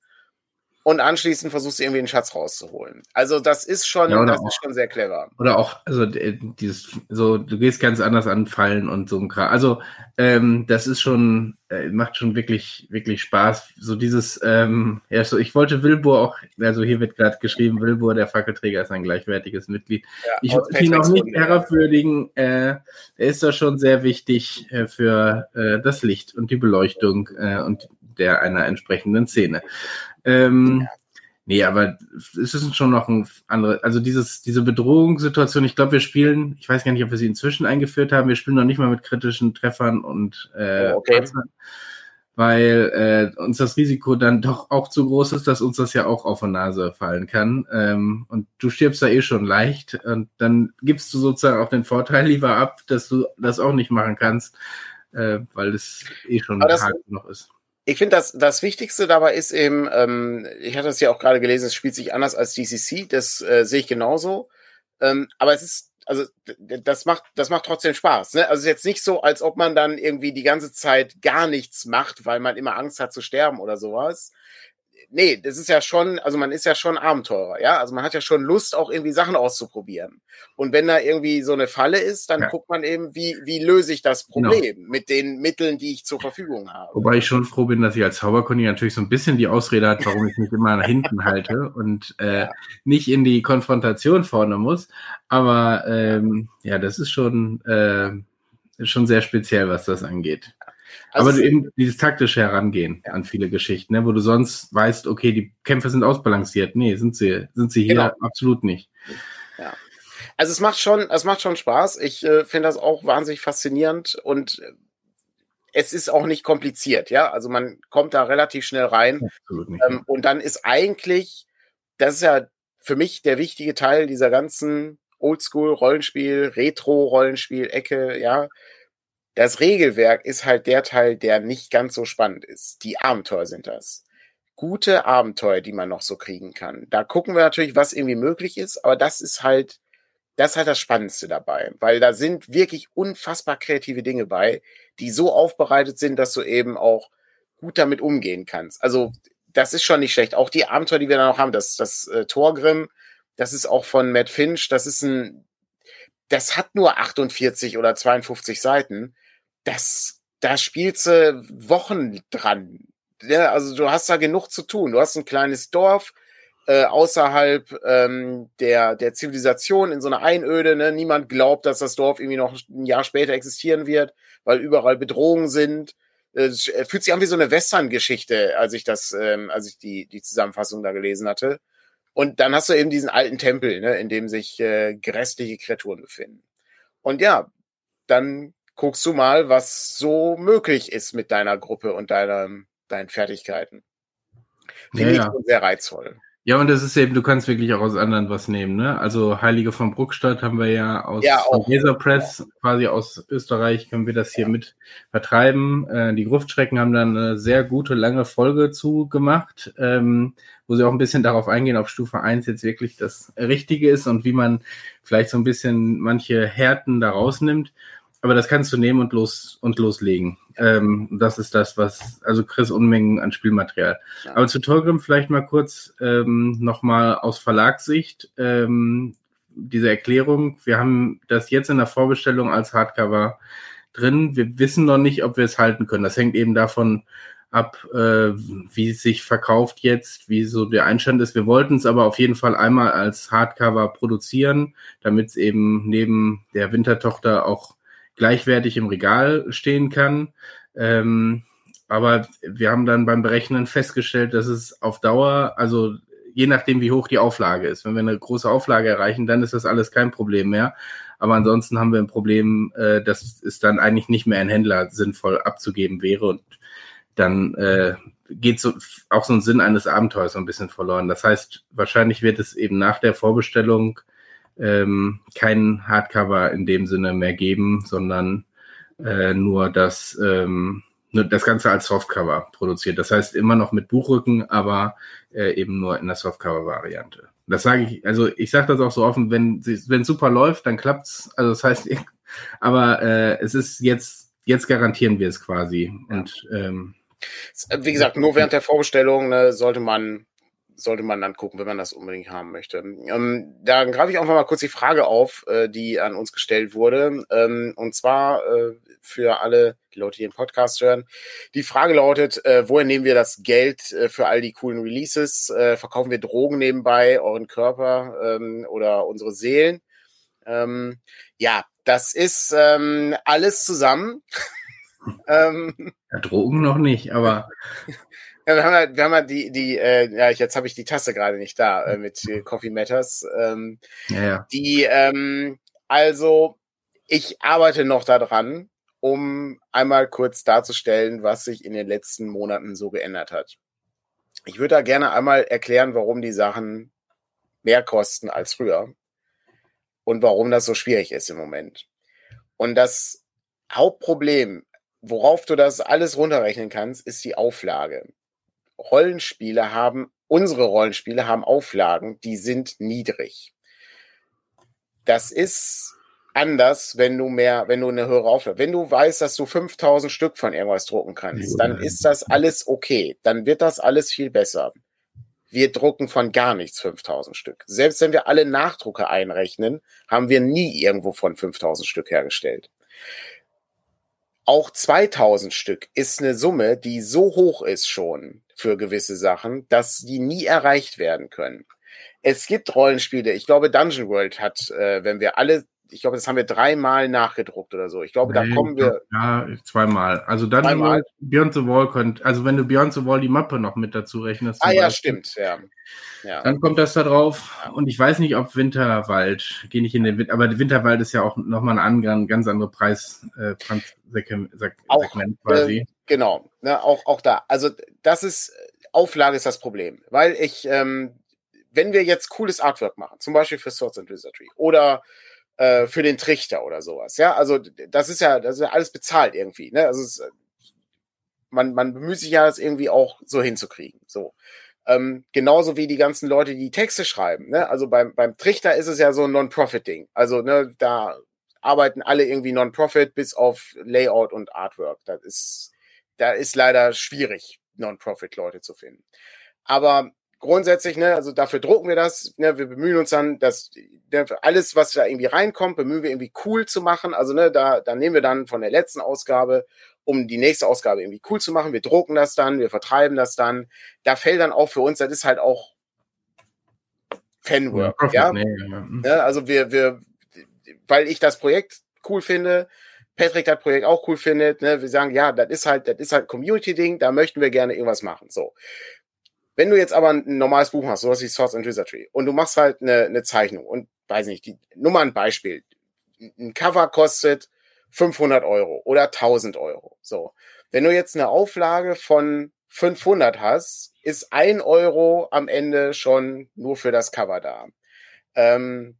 Und anschließend versuchst du irgendwie den Schatz rauszuholen. Also das ist schon, ja, das auch, ist schon sehr clever. Oder auch, also dieses, so, du gehst ganz anders an Fallen und so ein Kram. Also ähm, das ist schon, äh, macht schon wirklich, wirklich Spaß. So dieses, ähm, ja, so ich wollte Wilbur auch, also hier wird gerade geschrieben, Wilbur, der Fackelträger, ist ein gleichwertiges Mitglied. Ja, ich wollte ihn auch nicht herabwürdigen. Äh, er ist da schon sehr wichtig äh, für äh, das Licht und die Beleuchtung äh, und der einer entsprechenden Szene. Ähm, ja. Nee, aber es ist schon noch ein andere, also dieses, diese Bedrohungssituation, ich glaube, wir spielen, ich weiß gar nicht, ob wir sie inzwischen eingeführt haben, wir spielen noch nicht mal mit kritischen Treffern und äh, oh, okay. weil äh, uns das Risiko dann doch auch zu groß ist, dass uns das ja auch auf der Nase fallen kann. Ähm, und du stirbst da eh schon leicht und dann gibst du sozusagen auch den Vorteil lieber ab, dass du das auch nicht machen kannst, äh, weil es eh schon hart noch ist ich finde, das, das Wichtigste dabei ist eben, ähm, ich hatte es ja auch gerade gelesen, es spielt sich anders als DCC, das äh, sehe ich genauso. Ähm, aber es ist, also das macht, das macht trotzdem Spaß. Ne? Also es ist jetzt nicht so, als ob man dann irgendwie die ganze Zeit gar nichts macht, weil man immer Angst hat zu sterben oder sowas, nee, das ist ja schon, also man ist ja schon Abenteurer, ja. Also man hat ja schon Lust, auch irgendwie Sachen auszuprobieren. Und wenn da irgendwie so eine Falle ist, dann ja. guckt man eben, wie, wie löse ich das genau. Problem genau. mit den Mitteln, die ich zur Verfügung habe. Wobei ich schon froh bin, dass ich als Zauberkunde natürlich so ein bisschen die Ausrede hat, warum ich mich immer nach hinten halte und äh, ja. nicht in die Konfrontation vorne muss. Aber ähm, ja, das ist schon, äh, schon sehr speziell, was das angeht. Also Aber eben dieses taktische Herangehen ja. an viele Geschichten, ne, wo du sonst weißt, okay, die Kämpfe sind ausbalanciert. Nee, sind sie, sind sie hier genau. absolut nicht. Ja. Also es macht schon, es macht schon Spaß. Ich äh, finde das auch wahnsinnig faszinierend und äh, es ist auch nicht kompliziert, ja. Also man kommt da relativ schnell rein. Absolut nicht. Ähm, und dann ist eigentlich, das ist ja für mich der wichtige Teil dieser ganzen Oldschool-Rollenspiel, Retro-Rollenspiel-Ecke, ja, das Regelwerk ist halt der Teil, der nicht ganz so spannend ist. Die Abenteuer sind das. Gute Abenteuer, die man noch so kriegen kann. Da gucken wir natürlich, was irgendwie möglich ist, aber das ist halt, das ist halt das Spannendste dabei, weil da sind wirklich unfassbar kreative Dinge bei, die so aufbereitet sind, dass du eben auch gut damit umgehen kannst. Also, das ist schon nicht schlecht. Auch die Abenteuer, die wir da noch haben, das, das äh, Torgrim, das ist auch von Matt Finch, das ist ein, das hat nur 48 oder 52 Seiten das, da spielst du Wochen dran. Ja, also du hast da genug zu tun. Du hast ein kleines Dorf äh, außerhalb ähm, der, der Zivilisation in so einer Einöde. Ne? Niemand glaubt, dass das Dorf irgendwie noch ein Jahr später existieren wird, weil überall Bedrohungen sind. Äh, fühlt sich an wie so eine Western-Geschichte, als ich das, ähm, als ich die, die Zusammenfassung da gelesen hatte. Und dann hast du eben diesen alten Tempel, ne, in dem sich äh, grässliche Kreaturen befinden. Und ja, dann guckst du mal, was so möglich ist mit deiner Gruppe und deiner, deinen Fertigkeiten. Finde ja, ich sehr reizvoll. Ja, und das ist eben, du kannst wirklich auch aus anderen was nehmen, ne? Also Heilige von Bruckstadt haben wir ja aus ja, Laser Press, quasi aus Österreich, können wir das hier ja. mit vertreiben. Äh, die Gruftschrecken haben dann eine sehr gute, lange Folge zugemacht, ähm, wo sie auch ein bisschen darauf eingehen, ob Stufe 1 jetzt wirklich das Richtige ist und wie man vielleicht so ein bisschen manche Härten da rausnimmt aber das kannst du nehmen und los und loslegen. Ähm, das ist das, was, also Chris Unmengen an Spielmaterial. Ja. Aber zu Torgrim vielleicht mal kurz ähm, nochmal aus Verlagssicht ähm, diese Erklärung. Wir haben das jetzt in der Vorbestellung als Hardcover drin. Wir wissen noch nicht, ob wir es halten können. Das hängt eben davon ab, äh, wie es sich verkauft jetzt, wie so der Einstand ist. Wir wollten es aber auf jeden Fall einmal als Hardcover produzieren, damit es eben neben der Wintertochter auch gleichwertig im Regal stehen kann. Ähm, aber wir haben dann beim Berechnen festgestellt, dass es auf Dauer, also je nachdem, wie hoch die Auflage ist, wenn wir eine große Auflage erreichen, dann ist das alles kein Problem mehr. Aber ansonsten haben wir ein Problem, äh, dass es dann eigentlich nicht mehr ein Händler sinnvoll abzugeben wäre und dann äh, geht so auch so ein Sinn eines Abenteuers so ein bisschen verloren. Das heißt, wahrscheinlich wird es eben nach der Vorbestellung ähm, kein Hardcover in dem Sinne mehr geben, sondern äh, nur das, ähm, nur das Ganze als Softcover produziert. Das heißt immer noch mit Buchrücken, aber äh, eben nur in der Softcover-Variante. Das sage ich, also ich sage das auch so offen, wenn wenn super läuft, dann klappt's. Also das heißt, aber äh, es ist jetzt, jetzt garantieren wir es quasi. Und ähm, wie gesagt, nur während der Vorbestellung ne, sollte man sollte man dann gucken, wenn man das unbedingt haben möchte. Ähm, dann greife ich einfach mal kurz die Frage auf, äh, die an uns gestellt wurde. Ähm, und zwar äh, für alle die Leute, die den Podcast hören. Die Frage lautet, äh, woher nehmen wir das Geld äh, für all die coolen Releases? Äh, verkaufen wir Drogen nebenbei, euren Körper ähm, oder unsere Seelen? Ähm, ja, das ist ähm, alles zusammen. ähm, ja, Drogen noch nicht, aber Ja, wir haben ja, wir haben ja die, die, äh, ja, jetzt habe ich die Tasse gerade nicht da äh, mit äh, Coffee Matters. Ähm, ja, ja. Die, ähm, also ich arbeite noch daran, um einmal kurz darzustellen, was sich in den letzten Monaten so geändert hat. Ich würde da gerne einmal erklären, warum die Sachen mehr kosten als früher und warum das so schwierig ist im Moment. Und das Hauptproblem, worauf du das alles runterrechnen kannst, ist die Auflage. Rollenspiele haben, unsere Rollenspiele haben Auflagen, die sind niedrig. Das ist anders, wenn du mehr, wenn du eine höhere Auflage, wenn du weißt, dass du 5000 Stück von irgendwas drucken kannst, dann ist das alles okay. Dann wird das alles viel besser. Wir drucken von gar nichts 5000 Stück. Selbst wenn wir alle Nachdrucke einrechnen, haben wir nie irgendwo von 5000 Stück hergestellt. Auch 2000 Stück ist eine Summe, die so hoch ist schon, für gewisse Sachen, dass die nie erreicht werden können. Es gibt Rollenspiele, ich glaube, Dungeon World hat, äh, wenn wir alle ich glaube, das haben wir dreimal nachgedruckt oder so. Ich glaube, da kommen wir. Ja, zweimal. Also dann zweimal. Beyond the Wall könnt, also wenn du Beyond the Wall die Mappe noch mit dazu rechnest. Ah ja, Beispiel, stimmt, ja. ja. Dann kommt das da drauf. Ja. Und ich weiß nicht, ob Winterwald, gehe nicht in den Winter, aber Winterwald ist ja auch nochmal ein, ganz andere Preis, äh, Segment quasi. Äh, genau, ne, auch, auch da. Also das ist, Auflage ist das Problem. Weil ich, ähm, wenn wir jetzt cooles Artwork machen, zum Beispiel für Swords and Wizardry oder äh, für den Trichter oder sowas. Ja, also das ist ja, das ist ja alles bezahlt irgendwie. Ne? Also es, man, man bemüht sich ja, das irgendwie auch so hinzukriegen. So. Ähm, genauso wie die ganzen Leute, die Texte schreiben. Ne? Also beim, beim Trichter ist es ja so ein Non-Profit-Ding. Also ne, da arbeiten alle irgendwie Non-Profit bis auf Layout und Artwork. Das ist, da ist leider schwierig, Non-Profit-Leute zu finden. Aber grundsätzlich, ne, also dafür drucken wir das, ne, wir bemühen uns dann, dass ne, alles, was da irgendwie reinkommt, bemühen wir irgendwie cool zu machen. Also, ne, da, da nehmen wir dann von der letzten Ausgabe, um die nächste Ausgabe irgendwie cool zu machen. Wir drucken das dann, wir vertreiben das dann. Da fällt dann auch für uns, das ist halt auch Fanwork, ja. ja? Nee, ja. ja. Also wir, wir, weil ich das Projekt cool finde, Patrick das Projekt auch cool findet, ne, wir sagen, ja, das ist halt, das ist halt Community-Ding, da möchten wir gerne irgendwas machen. So. Wenn du jetzt aber ein normales Buch machst, sowas wie Swords and Wizardry, und du machst halt eine, eine Zeichnung und weiß nicht, die, nur mal ein Beispiel. Ein Cover kostet 500 Euro oder 1000 Euro. So. Wenn du jetzt eine Auflage von 500 hast, ist ein Euro am Ende schon nur für das Cover da. Ähm,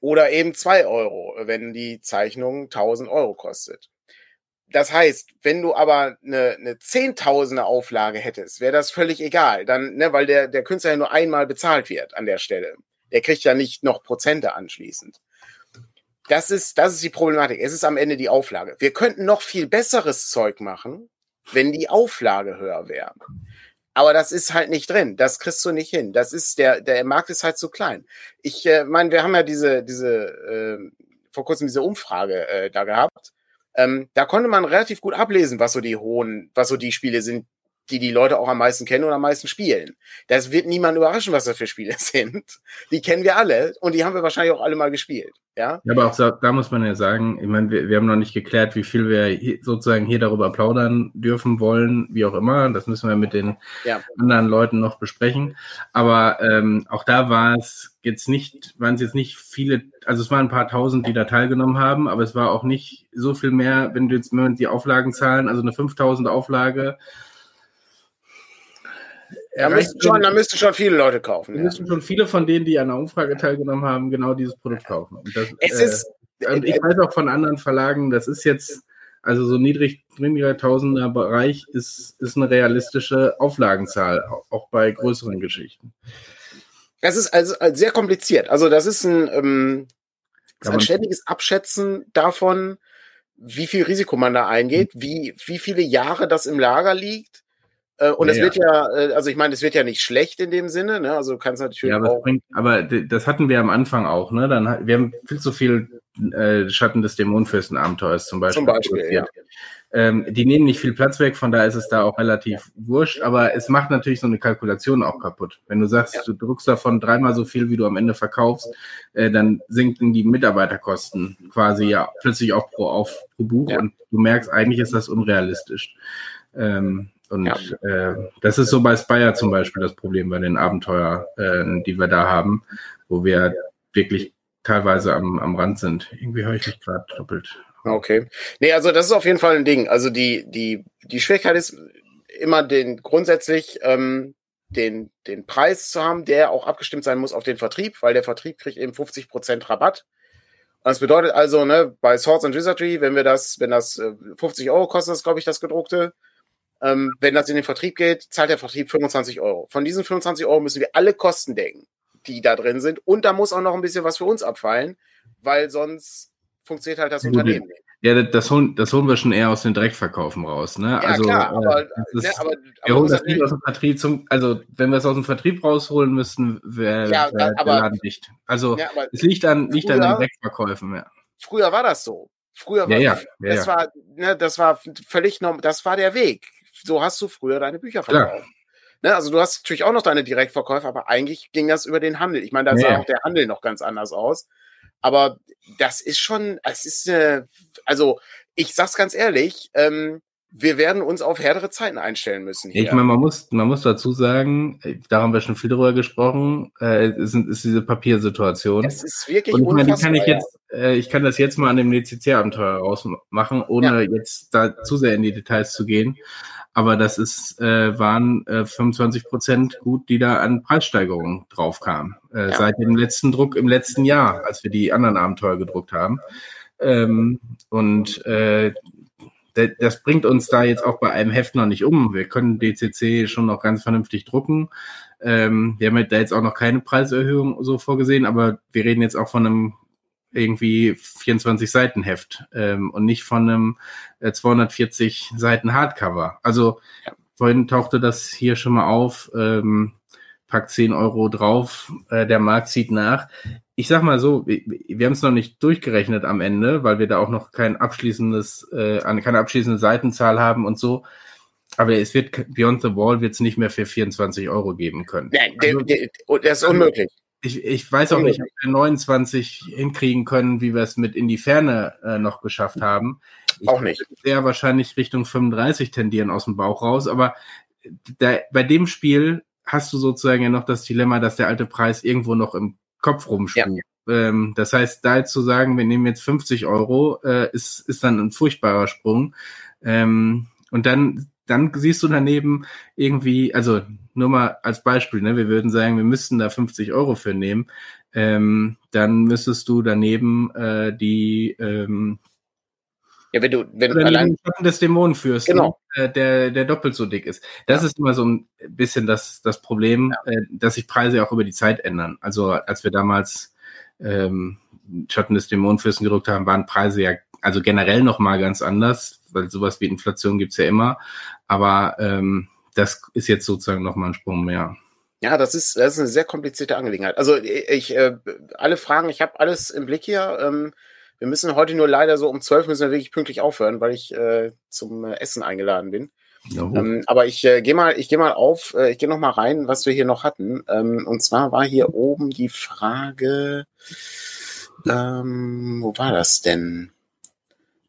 oder eben zwei Euro, wenn die Zeichnung 1000 Euro kostet. Das heißt, wenn du aber eine, eine Zehntausender Auflage hättest, wäre das völlig egal. Dann, ne, weil der, der Künstler ja nur einmal bezahlt wird an der Stelle. Der kriegt ja nicht noch Prozente anschließend. Das ist, das ist die Problematik. Es ist am Ende die Auflage. Wir könnten noch viel besseres Zeug machen, wenn die Auflage höher wäre. Aber das ist halt nicht drin. Das kriegst du nicht hin. Das ist der, der Markt ist halt zu klein. Ich äh, meine, wir haben ja diese, diese, äh, vor kurzem diese Umfrage äh, da gehabt ähm, da konnte man relativ gut ablesen, was so die hohen, was so die Spiele sind, die die Leute auch am meisten kennen und am meisten spielen. Das wird niemand überraschen, was das für Spiele sind. Die kennen wir alle und die haben wir wahrscheinlich auch alle mal gespielt. Ja, ja aber auch da, da muss man ja sagen, ich meine, wir, wir haben noch nicht geklärt, wie viel wir hier, sozusagen hier darüber plaudern dürfen wollen, wie auch immer. Das müssen wir mit den ja. anderen Leuten noch besprechen. Aber ähm, auch da war es jetzt nicht, waren es jetzt nicht viele, also es waren ein paar tausend, die da teilgenommen haben, aber es war auch nicht so viel mehr, wenn du jetzt wenn die Auflagen zahlen, also eine 5000 Auflage, da müssten, schon, da müssten schon viele Leute kaufen. Da ja. müssten schon viele von denen, die an der Umfrage teilgenommen haben, genau dieses Produkt kaufen. Und, das, es äh, ist, und ich weiß auch von anderen Verlagen, das ist jetzt, also so niedrig, niedriger Tausender Bereich ist, ist eine realistische Auflagenzahl, auch bei größeren Geschichten. Das ist also sehr kompliziert. Also das ist ein, ähm, ist ein ständiges Abschätzen davon, wie viel Risiko man da eingeht, wie, wie viele Jahre das im Lager liegt und es Ja, wird ja, äh, also ich meine, es wird ja nicht schlecht in dem Sinne, ne? Also du kannst natürlich Ja, aber, auch. bringt, aber das hatten wir am Anfang auch, ne? Dann, wir haben viel zu viel äh, Schatten des Dämonenfürsten-Abenteuers zum Beispiel. Zum Beispiel, produziert. Ähm, die nehmen nicht viel Platz weg, von daher ist es da auch relativ wurscht, aber es macht natürlich so eine Kalkulation auch kaputt. Wenn du sagst, Ja. du druckst davon dreimal so viel, wie du am Ende verkaufst, äh, dann sinken die Mitarbeiterkosten quasi ja plötzlich auch pro, auf, pro Buch Ja. und du merkst, eigentlich ist das unrealistisch. Ähm, und Ja. äh, das ist so bei Spire zum Beispiel das Problem bei den Abenteuer, äh, die wir da haben, wo wir wirklich teilweise am, am Rand sind. Irgendwie höre ich mich gerade doppelt. Okay. Nee, also das ist auf jeden Fall ein Ding. Also die, die, die Schwierigkeit ist immer den grundsätzlich ähm, den, den Preis zu haben, der auch abgestimmt sein muss auf den Vertrieb, weil der Vertrieb kriegt eben 50% Rabatt. Und das bedeutet also, ne, bei Swords and Wizardry, wenn wir das, wenn das äh, 50 Euro kostet, das glaube ich, das gedruckte, ähm, wenn das in den Vertrieb geht, zahlt der Vertrieb 25 Euro. Von diesen 25 Euro müssen wir alle Kosten decken, die da drin sind. Und da muss auch noch ein bisschen was für uns abfallen, weil sonst funktioniert halt das Unternehmen nicht. Ja, das, das, holen, das holen wir schon eher aus den Direktverkaufen raus. Ne? Ja, also, klar, äh, aber, das ist, ne, aber, wir aber holen muss das das nicht aus dem Vertrieb zum, also wenn wir es aus dem Vertrieb rausholen müssten, wäre Ja, wär der aber- Laden dicht. Also ja, es liegt an, liegt an den Früher- Direktverkäufen, ja. früher war das so. Früher war, Ja, ja, ja, das ja. war, ne, das war völlig normal, das war der Weg. So hast du früher deine Bücher verkauft. Ne, also du hast natürlich auch noch deine Direktverkäufe, aber eigentlich ging das über den Handel. Ich meine, da Ja, sah ja. auch der Handel noch ganz anders aus. Aber das ist schon, es ist, äh, also ich sag's ganz ehrlich, ähm, wir werden uns auf härtere Zeiten einstellen müssen. Hier. Ich meine, man muss, man muss dazu sagen, äh, da haben wir schon viel drüber gesprochen, äh, ist, ist diese Papiersituation. es ist wirklich Und ich meine, die kann ich ja. jetzt, äh, ich kann das jetzt mal an dem DCC-Abenteuer rausmachen, ohne jetzt da zu sehr in die Details zu gehen. Aber das ist, äh, waren äh, 25 Prozent gut, die da an Preissteigerungen drauf kamen. Äh, Ja. Seit dem letzten Druck im letzten Jahr, als wir die anderen Abenteuer gedruckt haben. Ähm, und äh, das bringt uns da jetzt auch bei einem Heft noch nicht um. Wir können DCC schon noch ganz vernünftig drucken. Ähm, wir haben da jetzt auch noch keine Preiserhöhung so vorgesehen, aber wir reden jetzt auch von einem irgendwie 24 Seiten Heft ähm, und nicht von einem äh, 240 Seiten Hardcover. Also Ja. vorhin tauchte das hier schon mal auf, ähm, packt 10 Euro drauf, äh, der Markt zieht nach. Ich sag mal so, wir, wir haben es noch nicht durchgerechnet am Ende, weil wir da auch noch kein abschließendes, äh, eine- keine abschließende Seitenzahl haben und so. Aber es wird Beyond the Wall wird es nicht mehr für 24 Euro geben können. Nein, Also- das ist unmöglich. Ich, ich weiß auch nicht, ob wir 29 hinkriegen können, wie wir es mit in die Ferne äh, noch geschafft haben. Ich Auch nicht. würde Sehr wahrscheinlich Richtung 35 tendieren aus dem Bauch raus, aber da, bei dem Spiel hast du sozusagen ja noch das Dilemma, dass der alte Preis irgendwo noch im Kopf rumschwubt. Ähm, das heißt, da jetzt zu sagen, wir nehmen jetzt 50 Euro, äh, ist, ist dann ein furchtbarer Sprung. Ähm, und dann, dann siehst du daneben irgendwie, also nur mal als Beispiel, ne, wir würden sagen, wir müssten da 50 Euro für nehmen. Ähm, dann müsstest du daneben äh, die ähm, Ja, wenn du, wenn du allein, den Schatten des Dämonenfürsten, Genau. äh, der, der doppelt so dick ist. Das Ja. ist immer so ein bisschen das, das Problem, äh, dass sich Preise auch über die Zeit ändern. Also als wir damals ähm, Schatten des Dämonenfürsten gedruckt haben, waren Preise ja also generell noch mal ganz anders, weil sowas wie Inflation gibt's ja immer. Aber ähm, das ist jetzt sozusagen noch mal ein Sprung mehr. ja, das ist, das ist eine sehr komplizierte Angelegenheit. Also ich, äh, alle Fragen, ich habe alles im Blick hier. Ähm, wir müssen heute nur leider so um zwölf müssen wir wirklich pünktlich aufhören, weil ich äh, zum äh, Essen eingeladen bin. Ja, Ähm, aber ich äh, gehe mal, ich gehe mal auf, äh, ich gehe noch mal rein, was wir hier noch hatten. Ähm, und zwar war hier oben die Frage, ähm, wo war das denn?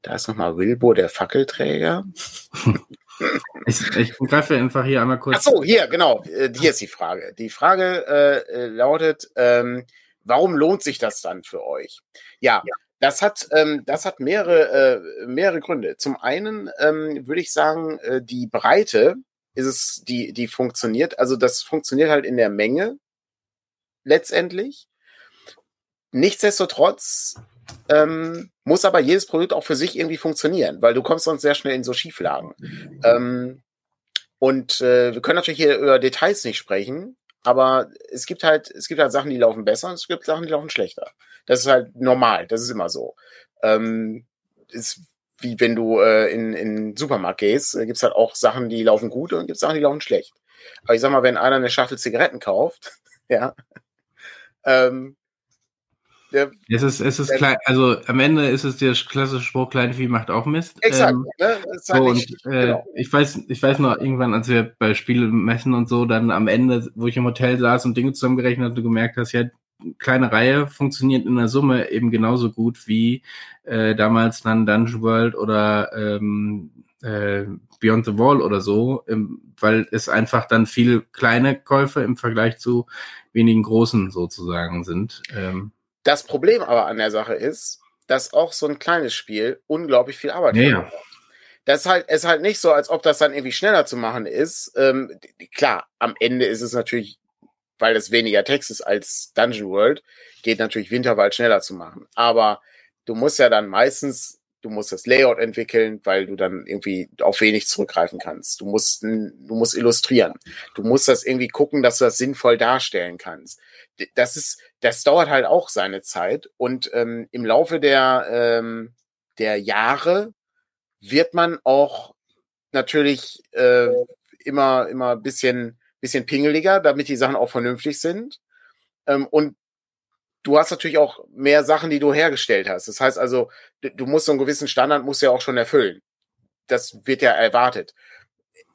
Da ist noch mal Wilbur, der Fackelträger. ich, ich greife einfach hier einmal kurz. Ach so, hier, genau. Äh, hier ist die Frage. Die Frage äh, äh, lautet, ähm, warum lohnt sich das dann für euch? Ja, das hat, ähm, das hat mehrere, äh, mehrere Gründe. Zum einen ähm, würde ich sagen, äh, die Breite ist es, die, die funktioniert. Also das funktioniert halt in der Menge letztendlich. Nichtsdestotrotz ähm, muss aber jedes Produkt auch für sich irgendwie funktionieren, weil du kommst sonst sehr schnell in so Schieflagen. Ähm, und äh, wir können natürlich hier über Details nicht sprechen, aber es gibt halt, es gibt halt Sachen, die laufen besser und es gibt Sachen, die laufen schlechter. Das ist halt normal, das ist immer so. Ähm, es wie wenn du äh, in, in den Supermarkt gehst, äh, gibt's halt auch Sachen, die laufen gut und gibt's Sachen, die laufen schlecht. Aber ich sag mal, wenn einer eine Schachtel Zigaretten kauft, ja, ähm, der, es ist, es ist klein, also am Ende ist es der klassische Spruch, kleine Vieh macht auch Mist. Exakt. Ähm, ne? halt so, nicht, und, äh, genau. ich weiß, ich weiß noch irgendwann, als wir bei Spielemessen und so, dann am Ende, wo ich im Hotel saß und Dinge zusammengerechnet hatte, gemerkt hast, ja, kleine Reihe funktioniert in der Summe eben genauso gut wie äh, damals dann Dungeon World oder ähm, äh, Beyond the Wall oder so, ähm, weil es einfach dann viel kleine Käufe im Vergleich zu wenigen großen sozusagen sind. Ähm, das Problem aber an der Sache ist, dass auch so ein kleines Spiel unglaublich viel Arbeit ja, hat. Das ist halt, ist halt nicht so, als ob das dann irgendwie schneller zu machen ist. Ähm, klar, am Ende ist es natürlich, weil es weniger Text ist als Dungeon World, geht natürlich Winterwald schneller zu machen. Aber du musst ja dann meistens du musst das Layout entwickeln, weil du dann irgendwie auf wenig zurückgreifen kannst. Du musst, du musst illustrieren. Du musst das irgendwie gucken, dass du das sinnvoll darstellen kannst. Das ist, das dauert halt auch seine Zeit. Und ähm, im Laufe der, ähm, der Jahre wird man auch natürlich äh, immer, immer bisschen, bisschen pingeliger, damit die Sachen auch vernünftig sind. Ähm, und du hast natürlich auch mehr Sachen, die du hergestellt hast. Das heißt also, du musst so einen gewissen Standard musst ja auch schon erfüllen. Das wird ja erwartet.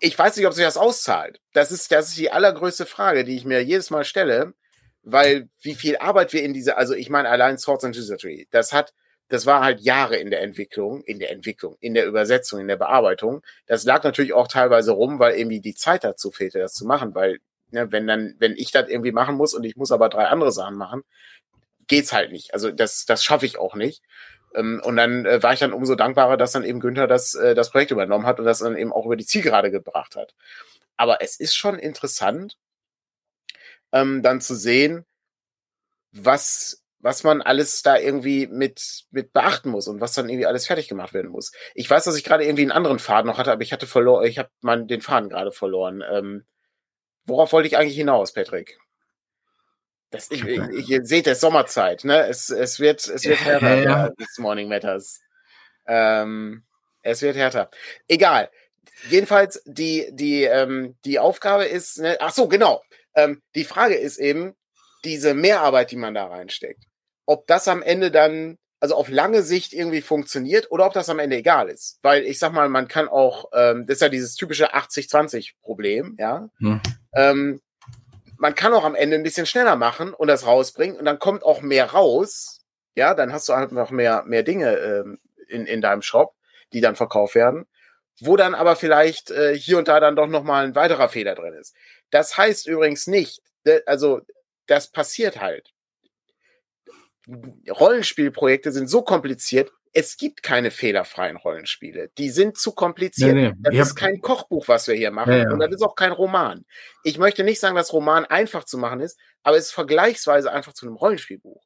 Ich weiß nicht, ob sich das auszahlt. Das ist, das ist die allergrößte Frage, die ich mir jedes Mal stelle, weil wie viel Arbeit wir in diese, also ich meine allein Swords and Wizardry, das hat, das war halt Jahre in der Entwicklung, in der Entwicklung, in der Übersetzung, in der Bearbeitung. Das lag natürlich auch teilweise rum, weil irgendwie die Zeit dazu fehlte, das zu machen, weil ne, wenn dann, wenn ich das irgendwie machen muss und ich muss aber drei andere Sachen machen, geht's halt nicht. Also das, das schaffe ich auch nicht. Ähm, und dann äh, war ich dann umso dankbarer, dass dann eben Günther das, äh, das Projekt übernommen hat und das dann eben auch über die Zielgerade gebracht hat. Aber es ist schon interessant, ähm, dann zu sehen, was, was man alles da irgendwie mit, mit beachten muss und was dann irgendwie alles fertig gemacht werden muss. Ich weiß, dass ich gerade irgendwie einen anderen Faden noch hatte, aber ich hatte verloren, ich habe den Faden gerade verloren. Ähm, worauf wollte ich eigentlich hinaus, Patrick? Das, ich, ich, ihr seht, es Sommerzeit, ne? Es, es wird, es wird härter, ja, ja. This Morning Matters. Ähm, es wird härter. Egal. Jedenfalls, die, die, ähm, die Aufgabe ist, ne, ach so, genau. Ähm, die Frage ist eben, diese Mehrarbeit, die man da reinsteckt, ob das am Ende dann, also auf lange Sicht irgendwie funktioniert oder ob das am Ende egal ist. Weil ich sag mal, man kann auch, ähm, das ist ja dieses typische 80-20-Problem, ja. Hm. Ähm, man kann auch am Ende ein bisschen schneller machen und das rausbringen und dann kommt auch mehr raus. Ja, dann hast du halt noch mehr, mehr Dinge ähm, in, in deinem Shop, die dann verkauft werden, wo dann aber vielleicht äh, hier und da dann doch nochmal ein weiterer Fehler drin ist. Das heißt übrigens nicht, also das passiert halt. Rollenspielprojekte sind so kompliziert, es gibt keine fehlerfreien Rollenspiele. Die sind zu kompliziert. Nee, nee. Das ich ist kein Kochbuch, was wir hier machen. Ja, ja. Und das ist auch kein Roman. Ich möchte nicht sagen, dass Roman einfach zu machen ist, aber es ist vergleichsweise einfach zu einem Rollenspielbuch.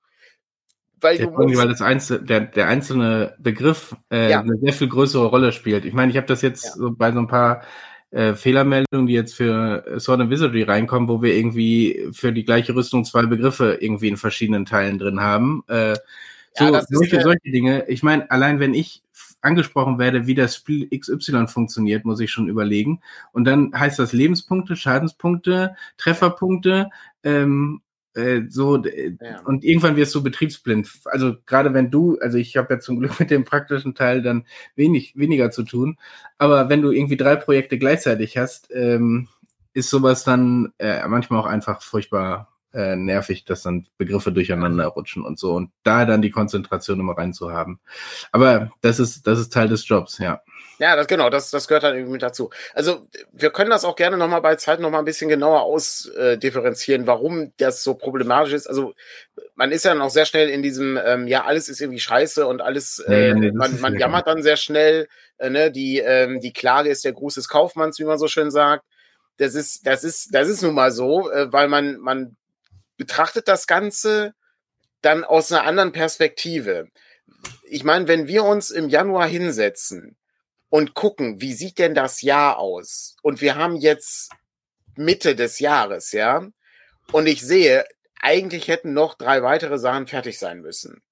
Weil, du musst, weil das einzelne, der, der einzelne Begriff äh, ja. eine sehr viel größere Rolle spielt. Ich meine, ich habe das jetzt so bei so ein paar äh, Fehlermeldungen, die jetzt für Sword and Wizardry reinkommen, wo wir irgendwie für die gleiche Rüstung zwei Begriffe irgendwie in verschiedenen Teilen drin haben. Äh, so, ja, solche, ist, solche Dinge. Ich meine, allein wenn ich angesprochen werde, wie das Spiel XY funktioniert, muss ich schon überlegen. Und dann heißt das Lebenspunkte, Schadenspunkte, Trefferpunkte, ähm, äh, so ja. und irgendwann wirst du betriebsblind. Also gerade wenn du, also ich habe ja zum Glück mit dem praktischen Teil dann wenig weniger zu tun, aber wenn du irgendwie drei Projekte gleichzeitig hast, ähm, ist sowas dann äh, manchmal auch einfach furchtbar äh, nervig, dass dann Begriffe durcheinander rutschen und so und da dann die Konzentration immer rein zu haben. Aber das ist, das ist Teil des Jobs, ja. Ja, das genau, das, das gehört dann irgendwie mit dazu. Also wir können das auch gerne nochmal bei Zeit nochmal ein bisschen genauer ausdifferenzieren, äh, warum das so problematisch ist. Also man ist ja dann auch sehr schnell in diesem, ähm, ja, alles ist irgendwie scheiße und alles, äh, nee, man, man jammert dann sehr schnell, äh, ne, die, ähm, die Klage ist der Gruß des Kaufmanns, wie man so schön sagt. Das ist, das ist, das ist nun mal so, äh, weil man, man betrachtet das Ganze dann aus einer anderen Perspektive. Ich meine, wenn wir uns im Januar hinsetzen und gucken, wie sieht denn das Jahr aus? Und wir haben jetzt Mitte des Jahres, ja? Und ich sehe, eigentlich hätten noch drei weitere Sachen fertig sein müssen.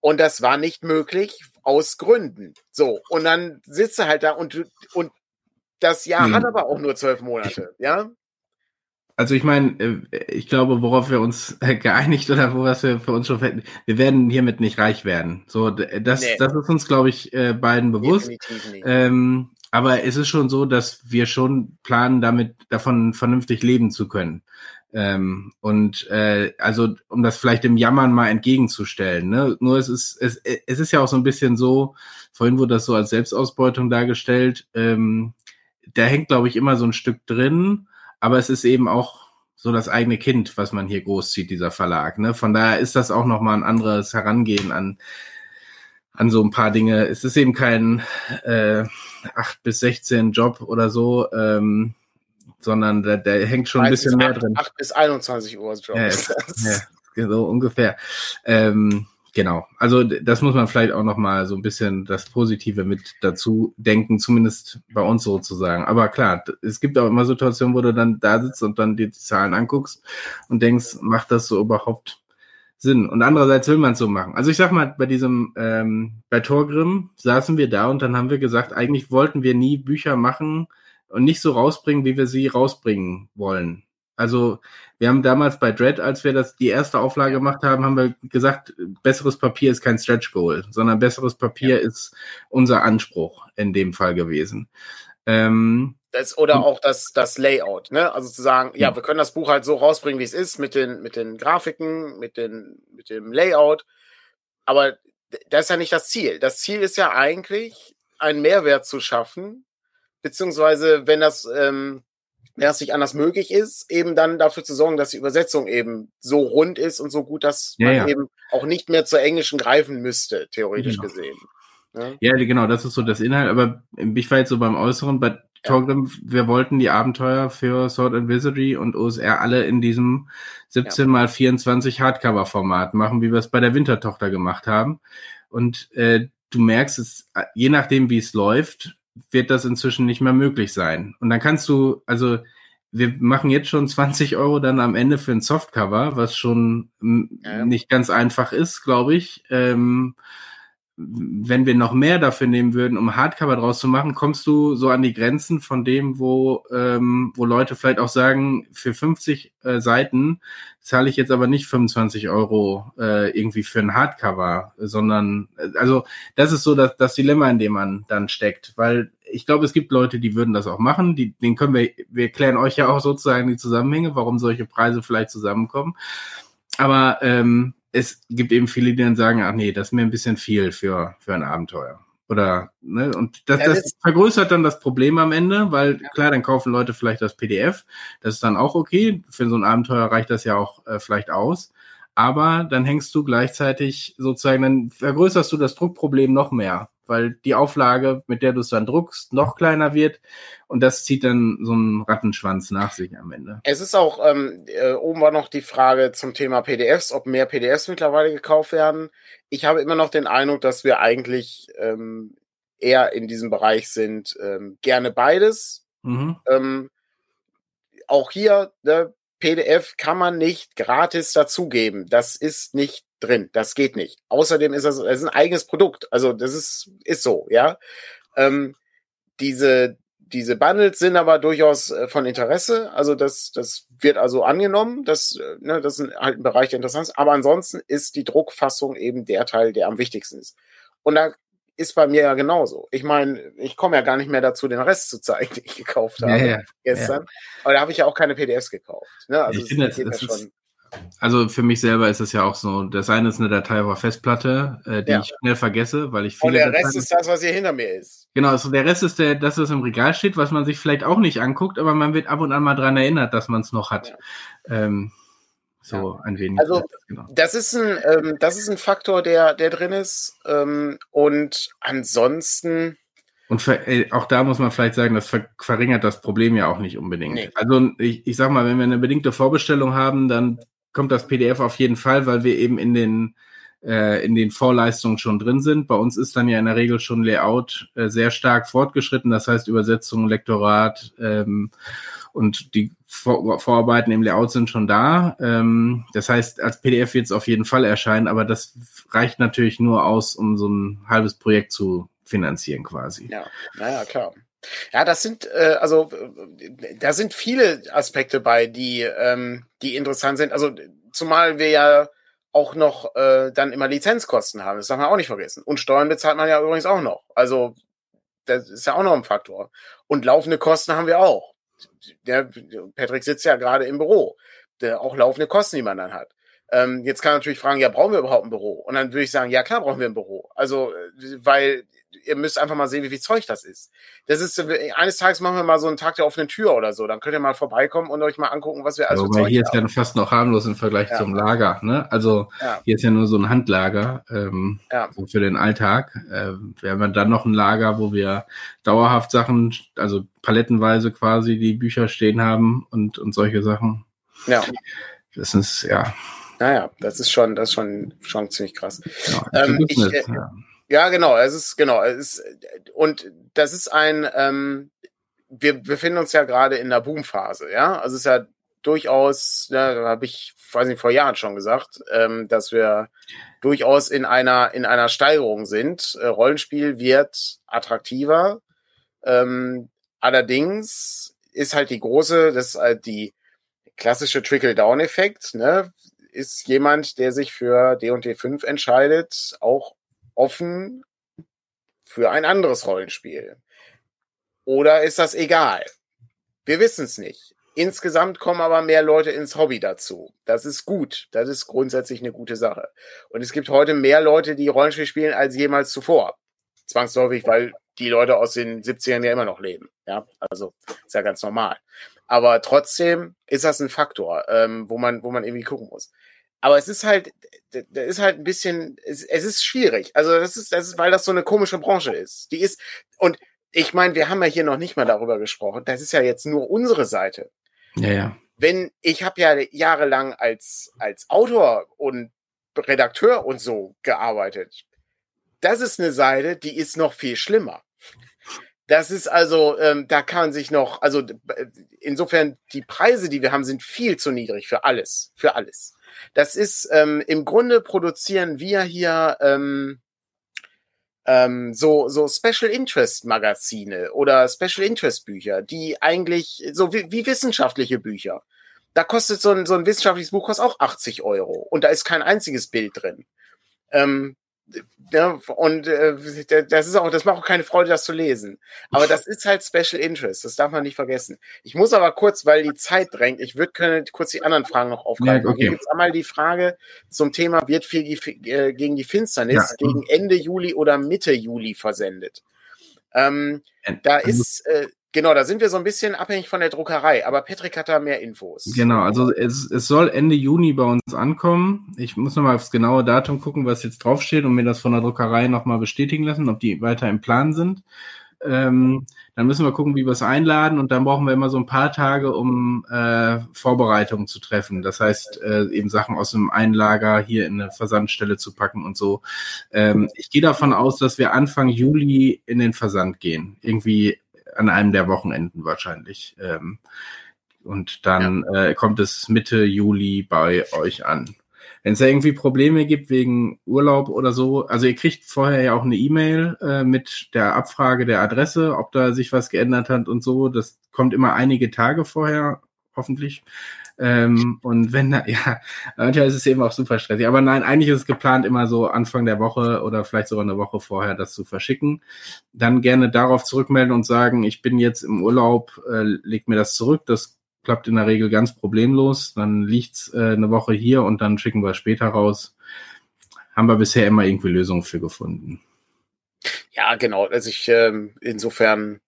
Und das war nicht möglich aus Gründen. So, und dann sitzt er halt da und, und das Jahr hm. hat aber auch nur zwölf Monate, ja? Also ich meine, äh, ich glaube, worauf wir uns geeinigt oder worauf wir für uns schon fetten, wir werden hiermit nicht reich werden. So, das, nee. das ist uns, glaube ich, äh, beiden bewusst. Ähm, aber es ist schon so, dass wir schon planen, damit davon vernünftig leben zu können. Ähm, und äh, also um das vielleicht dem Jammern mal entgegenzustellen. Ne? Nur es ist es, es ist ja auch so ein bisschen so. Vorhin wurde das so als Selbstausbeutung dargestellt. Ähm, da hängt, glaube ich, immer so ein Stück drin, aber es ist eben auch so das eigene Kind, was man hier großzieht, dieser Verlag. Ne? Von daher ist das auch nochmal ein anderes Herangehen an, an so ein paar Dinge. Es ist eben kein äh, 8 bis 16 Job oder so, ähm, sondern der, der hängt schon ein bisschen mehr 8, drin. 8 bis 21 Uhr Job. Ja, ja, so ungefähr. Ähm, genau. Also das muss man vielleicht auch noch mal so ein bisschen das Positive mit dazu denken, zumindest bei uns sozusagen. Aber klar, es gibt auch immer Situationen, wo du dann da sitzt und dann die Zahlen anguckst und denkst, macht das so überhaupt Sinn? Und andererseits will man es so machen. Also ich sag mal, bei diesem, ähm, bei Torgrim saßen wir da und dann haben wir gesagt, eigentlich wollten wir nie Bücher machen und nicht so rausbringen, wie wir sie rausbringen wollen. Also wir haben damals bei Dread, als wir das die erste Auflage gemacht haben, haben wir gesagt, besseres Papier ist kein Stretch Goal, sondern besseres Papier ja. ist unser Anspruch in dem Fall gewesen. Ähm, das, oder auch das, das Layout, ne? Also zu sagen, ja, wir können das Buch halt so rausbringen, wie es ist, mit den, mit den Grafiken, mit, den, mit dem Layout. Aber das ist ja nicht das Ziel. Das Ziel ist ja eigentlich, einen Mehrwert zu schaffen, beziehungsweise wenn das ähm, wenn das nicht anders möglich ist, eben dann dafür zu sorgen, dass die Übersetzung eben so rund ist und so gut, dass ja, man ja. eben auch nicht mehr zur englischen greifen müsste, theoretisch genau. gesehen. Ja? ja, genau, das ist so das Inhalt, aber ich war jetzt so beim Äußeren, bei Torgrim, wir wollten die Abenteuer für Sword and Wizardry und OSR alle in diesem 17 mal 24 Hardcover-Format machen, wie wir es bei der Wintertochter gemacht haben. Und äh, du merkst es, je nachdem, wie es läuft, wird das inzwischen nicht mehr möglich sein. Und dann kannst du, also wir machen jetzt schon 20 Euro dann am Ende für ein Softcover, was schon ja. nicht ganz einfach ist, glaube ich. Ähm, wenn wir noch mehr dafür nehmen würden, um Hardcover draus zu machen, kommst du so an die Grenzen von dem, wo, ähm, wo Leute vielleicht auch sagen, für 50 äh, Seiten zahle ich jetzt aber nicht 25 Euro äh, irgendwie für ein Hardcover, sondern, also das ist so das, das Dilemma, in dem man dann steckt, weil ich glaube, es gibt Leute, die würden das auch machen, die, den können wir, wir erklären euch ja auch sozusagen die Zusammenhänge, warum solche Preise vielleicht zusammenkommen. Aber ähm, es gibt eben viele, die dann sagen, ach nee, das ist mir ein bisschen viel für, für ein Abenteuer. Oder, ne, und das, das vergrößert dann das Problem am Ende, weil klar, dann kaufen Leute vielleicht das PDF. Das ist dann auch okay. Für so ein Abenteuer reicht das ja auch äh, vielleicht aus. Aber dann hängst du gleichzeitig sozusagen, dann vergrößerst du das Druckproblem noch mehr weil die Auflage, mit der du es dann druckst, noch kleiner wird und das zieht dann so einen Rattenschwanz nach sich am Ende. Es ist auch, ähm, äh, oben war noch die Frage zum Thema PDFs, ob mehr PDFs mittlerweile gekauft werden. Ich habe immer noch den Eindruck, dass wir eigentlich ähm, eher in diesem Bereich sind, ähm, gerne beides. Mhm. Ähm, auch hier, ne, PDF kann man nicht gratis dazugeben. Das ist nicht drin. Das geht nicht. Außerdem ist das, das ist ein eigenes Produkt. Also das ist, ist so, ja. Ähm, diese, diese Bundles sind aber durchaus äh, von Interesse. Also das, das wird also angenommen. Das, äh, ne, das ist halt ein Bereich, der interessant ist. Aber ansonsten ist die Druckfassung eben der Teil, der am wichtigsten ist. Und da ist bei mir ja genauso. Ich meine, ich komme ja gar nicht mehr dazu, den Rest zu zeigen, den ich gekauft habe ja, ja, gestern. Ja. Aber da habe ich ja auch keine PDFs gekauft. Ne? Also ich finde, das, das, das ist, also für mich selber ist es ja auch so, das eine ist eine Datei auf der Festplatte, äh, die ja. ich schnell vergesse, weil ich viele. Und der Rest ist das, was hier hinter mir ist. Genau, also der Rest ist der, das, was im Regal steht, was man sich vielleicht auch nicht anguckt, aber man wird ab und an mal dran erinnert, dass man es noch hat. Ja. Ähm, so ja. ein wenig. Also genau. das ist ein, ähm, das ist ein Faktor, der, der drin ist. Ähm, und ansonsten. Und für, äh, auch da muss man vielleicht sagen, das ver verringert das Problem ja auch nicht unbedingt. Nee. Also ich, ich sag mal, wenn wir eine bedingte Vorbestellung haben, dann kommt das PDF auf jeden Fall, weil wir eben in den äh, in den Vorleistungen schon drin sind. Bei uns ist dann ja in der Regel schon Layout äh, sehr stark fortgeschritten, das heißt Übersetzung, Lektorat ähm, und die Vor Vorarbeiten im Layout sind schon da. Ähm, das heißt, als PDF wird es auf jeden Fall erscheinen, aber das reicht natürlich nur aus, um so ein halbes Projekt zu finanzieren quasi. Ja, naja, klar. Ja, das sind äh, also da sind viele Aspekte bei, die ähm, die interessant sind. Also zumal wir ja auch noch äh, dann immer Lizenzkosten haben. Das darf man auch nicht vergessen. Und Steuern bezahlt man ja übrigens auch noch. Also das ist ja auch noch ein Faktor. Und laufende Kosten haben wir auch. Der Patrick sitzt ja gerade im Büro. Der, auch laufende Kosten, die man dann hat. Ähm, jetzt kann man natürlich fragen, ja, brauchen wir überhaupt ein Büro? Und dann würde ich sagen, ja klar brauchen wir ein Büro. Also, weil ihr müsst einfach mal sehen, wie viel Zeug das ist. Das ist, eines Tages machen wir mal so einen Tag der offenen Tür oder so. Dann könnt ihr mal vorbeikommen und euch mal angucken, was wir alles also, hier ist ja fast noch harmlos im Vergleich ja. zum Lager. Ne? Also ja. hier ist ja nur so ein Handlager ähm, ja. so für den Alltag. Äh, wir haben dann noch ein Lager, wo wir dauerhaft Sachen, also palettenweise quasi die Bücher stehen haben und, und solche Sachen. Ja. Das ist, ja. Naja, das ist schon, das ist schon, schon ziemlich krass. Ja, ähm, ich, äh, ja. Ja, genau. Es ist genau. Es ist, und das ist ein. Ähm, wir befinden uns ja gerade in der Boomphase. Ja, also es ist ja durchaus. Ja, da habe ich, weiß nicht, vor Jahren schon gesagt, ähm, dass wir durchaus in einer in einer Steigerung sind. Äh, Rollenspiel wird attraktiver. Ähm, allerdings ist halt die große, das ist halt die klassische Trickle-Down-Effekt. Ne? Ist jemand, der sich für D&D 5 entscheidet, auch offen für ein anderes Rollenspiel? Oder ist das egal? Wir wissen es nicht. Insgesamt kommen aber mehr Leute ins Hobby dazu. Das ist gut. Das ist grundsätzlich eine gute Sache. Und es gibt heute mehr Leute, die Rollenspiel spielen, als jemals zuvor. Zwangsläufig, weil die Leute aus den 70ern ja immer noch leben. Ja, also ist ja ganz normal. Aber trotzdem ist das ein Faktor, ähm, wo man, wo man irgendwie gucken muss. Aber es ist halt, da ist halt ein bisschen, es, es ist schwierig. Also das ist, das ist, weil das so eine komische Branche ist. Die ist, und ich meine, wir haben ja hier noch nicht mal darüber gesprochen. Das ist ja jetzt nur unsere Seite. Ja, ja. Wenn, ich habe ja jahrelang als, als Autor und Redakteur und so gearbeitet. Das ist eine Seite, die ist noch viel schlimmer. Das ist also, ähm, da kann man sich noch, also insofern, die Preise, die wir haben, sind viel zu niedrig für alles. Für alles. Das ist ähm, im Grunde produzieren wir hier ähm, ähm, so, so Special Interest Magazine oder Special Interest Bücher, die eigentlich so wie, wie wissenschaftliche Bücher. Da kostet so ein, so ein wissenschaftliches Buch kostet auch 80 Euro und da ist kein einziges Bild drin. Ähm, ja, und äh, das ist auch, das macht auch keine Freude, das zu lesen. Aber das ist halt Special Interest, das darf man nicht vergessen. Ich muss aber kurz, weil die Zeit drängt, ich würde kurz die anderen Fragen noch aufgreifen. Ja, okay. Jetzt einmal die Frage zum Thema, wird viel äh, gegen die Finsternis ja. gegen Ende Juli oder Mitte Juli versendet? Ähm, da ist, äh, Genau, da sind wir so ein bisschen abhängig von der Druckerei, aber Patrick hat da mehr Infos. Genau, also es, es soll Ende Juni bei uns ankommen. Ich muss nochmal aufs genaue Datum gucken, was jetzt draufsteht und mir das von der Druckerei nochmal bestätigen lassen, ob die weiter im Plan sind. Ähm, dann müssen wir gucken, wie wir es einladen und dann brauchen wir immer so ein paar Tage, um äh, Vorbereitungen zu treffen. Das heißt, äh, eben Sachen aus dem Einlager hier in eine Versandstelle zu packen und so. Ähm, ich gehe davon aus, dass wir Anfang Juli in den Versand gehen. Irgendwie an einem der Wochenenden wahrscheinlich. Ähm, und dann ja. äh, kommt es Mitte Juli bei euch an. Wenn es da irgendwie Probleme gibt wegen Urlaub oder so, also ihr kriegt vorher ja auch eine E-Mail äh, mit der Abfrage der Adresse, ob da sich was geändert hat und so. Das kommt immer einige Tage vorher, hoffentlich. Ähm, und wenn, ja, manchmal ist es eben auch super stressig. Aber nein, eigentlich ist es geplant, immer so Anfang der Woche oder vielleicht sogar eine Woche vorher das zu verschicken. Dann gerne darauf zurückmelden und sagen, ich bin jetzt im Urlaub, äh, legt mir das zurück. Das klappt in der Regel ganz problemlos. Dann liegt's äh, eine Woche hier und dann schicken wir später raus. Haben wir bisher immer irgendwie Lösungen für gefunden. Ja, genau. Also ich ähm, insofern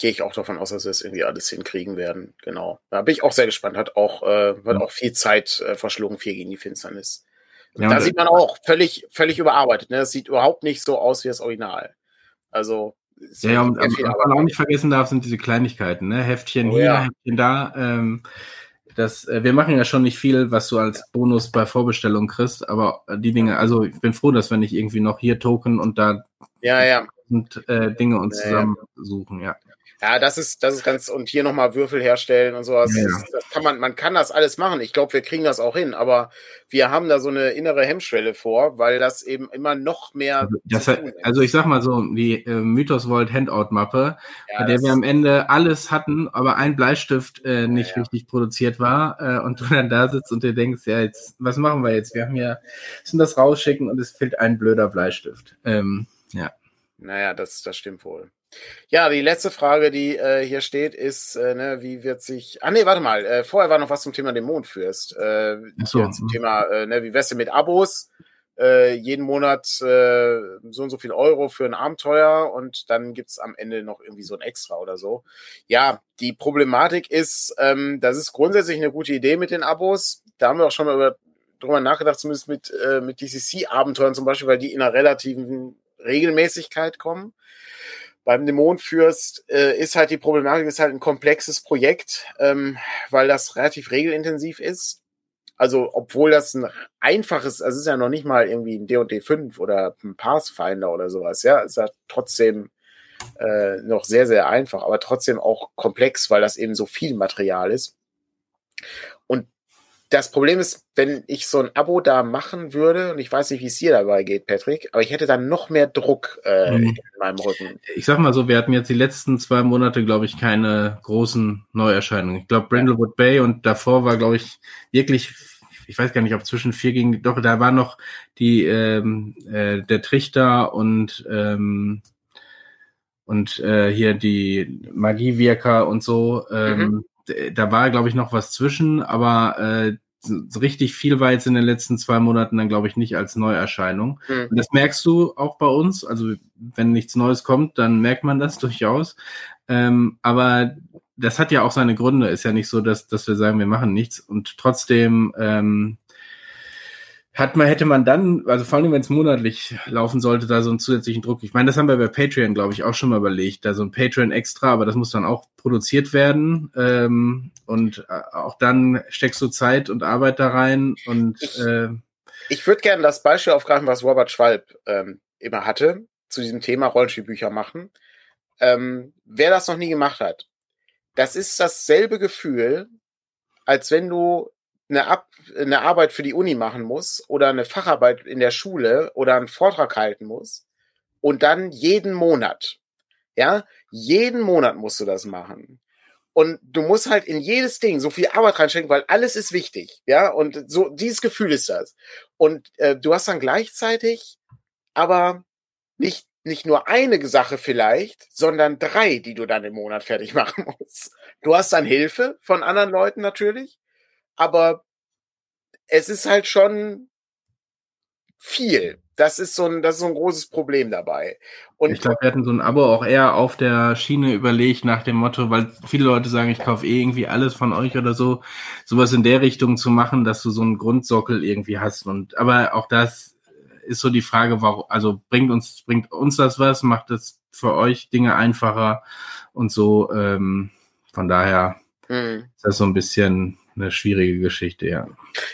gehe ich auch davon aus, dass wir es irgendwie alles hinkriegen werden. Genau. Da bin ich auch sehr gespannt. Hat auch, äh, wird auch viel Zeit äh, verschlungen, viel gegen die Finsternis. Ja, da sieht man auch völlig, völlig überarbeitet. Ne? Das sieht überhaupt nicht so aus wie das Original. Also. Ja, ja, und was man auch nicht vergessen darf, sind diese Kleinigkeiten, ne? Heftchen oh, hier, ja. Heftchen da. Ähm, dass äh, wir machen ja schon nicht viel, was du als Bonus bei Vorbestellung kriegst, aber die Dinge, also ich bin froh, dass wir nicht irgendwie noch hier Token und da ja, ja. Und, äh, Dinge uns zusammensuchen, ja. Ja, das ist, das ist ganz, und hier nochmal Würfel herstellen und sowas. Ja. Das, das, kann man, man kann das alles machen. Ich glaube, wir kriegen das auch hin, aber wir haben da so eine innere Hemmschwelle vor, weil das eben immer noch mehr. Also, das, also ich sag mal so, die äh, Mythos World Handout-Mappe, ja, bei der wir am Ende alles hatten, aber ein Bleistift äh, nicht ja, richtig produziert war, äh, und du dann da sitzt und dir denkst, ja, jetzt, was machen wir jetzt? Wir haben ja, müssen das rausschicken und es fehlt ein blöder Bleistift. Ähm, ja. Naja, das, das stimmt wohl. Ja, die letzte Frage, die äh, hier steht, ist, äh, ne, wie wird sich. Ah nee, warte mal, äh, vorher war noch was zum Thema Dämonenfürst. Äh, so. Zum Thema, äh, ne, wie wär's denn mit Abos? Äh, jeden Monat äh, so und so viel Euro für ein Abenteuer und dann gibt's am Ende noch irgendwie so ein Extra oder so. Ja, die Problematik ist, ähm, das ist grundsätzlich eine gute Idee mit den Abos. Da haben wir auch schon mal über, drüber nachgedacht, zumindest mit, mit DCC-Abenteuern zum Beispiel, weil die in einer relativen Regelmäßigkeit kommen. Beim Dämonenfürst äh, ist halt die Problematik, ist halt ein komplexes Projekt, ähm, weil das relativ regelintensiv ist. Also, obwohl das ein einfaches, also es ist ja noch nicht mal irgendwie ein D&D 5 oder ein Pathfinder oder sowas, ja, ist ja trotzdem äh, noch sehr, sehr einfach, aber trotzdem auch komplex, weil das eben so viel Material ist. Das Problem ist, wenn ich so ein Abo da machen würde, und ich weiß nicht, wie es dir dabei geht, Patrick, aber ich hätte dann noch mehr Druck äh, mhm. in meinem Rücken. Ich sag mal so, wir hatten jetzt die letzten zwei Monate, glaube ich, keine großen Neuerscheinungen. Ich glaube, Brindlewood Bay und davor war, glaube ich, wirklich, ich weiß gar nicht, ob zwischen vier ging, doch, da war noch die, ähm, äh, der Trichter und, ähm, und äh, hier die Magiewirker und so. Ähm, mhm da war, glaube ich, noch was zwischen, aber äh, so richtig viel war jetzt in den letzten zwei Monaten dann, glaube ich, nicht als Neuerscheinung. Mhm. Und das merkst du auch bei uns. Also, wenn nichts Neues kommt, dann merkt man das durchaus. Ähm, aber das hat ja auch seine Gründe. Ist ja nicht so, dass, dass wir sagen, wir machen nichts. Und trotzdem ähm, hat man, hätte man dann, also vor allem wenn es monatlich laufen sollte, da so einen zusätzlichen Druck. Ich meine, das haben wir bei Patreon, glaube ich, auch schon mal überlegt, da so ein Patreon extra, aber das muss dann auch produziert werden. Ähm, und äh, auch dann steckst du Zeit und Arbeit da rein. Und ich, äh, ich würde gerne das Beispiel aufgreifen, was Robert Schwalb ähm, immer hatte, zu diesem Thema Rollenspielbücher machen. Ähm, wer das noch nie gemacht hat, das ist dasselbe Gefühl, als wenn du eine, Ab eine Arbeit für die Uni machen muss oder eine Facharbeit in der Schule oder einen Vortrag halten muss und dann jeden Monat, ja, jeden Monat musst du das machen. Und du musst halt in jedes Ding so viel Arbeit reinstecken, weil alles ist wichtig, ja, und so dieses Gefühl ist das. Und äh, du hast dann gleichzeitig aber nicht nicht nur eine Sache vielleicht, sondern drei, die du dann im Monat fertig machen musst. Du hast dann Hilfe von anderen Leuten natürlich, aber es ist halt schon viel. Das ist so ein, das ist so ein großes Problem dabei. Und ich glaube, wir hatten so ein Abo auch eher auf der Schiene überlegt nach dem Motto, weil viele Leute sagen, ich kaufe eh irgendwie alles von euch oder so, sowas in der Richtung zu machen, dass du so einen Grundsockel irgendwie hast. Und aber auch das ist so die Frage, warum, also bringt uns, bringt uns das was, macht es für euch Dinge einfacher und so. Ähm, von daher mhm. ist das so ein bisschen eine schwierige Geschichte, ja.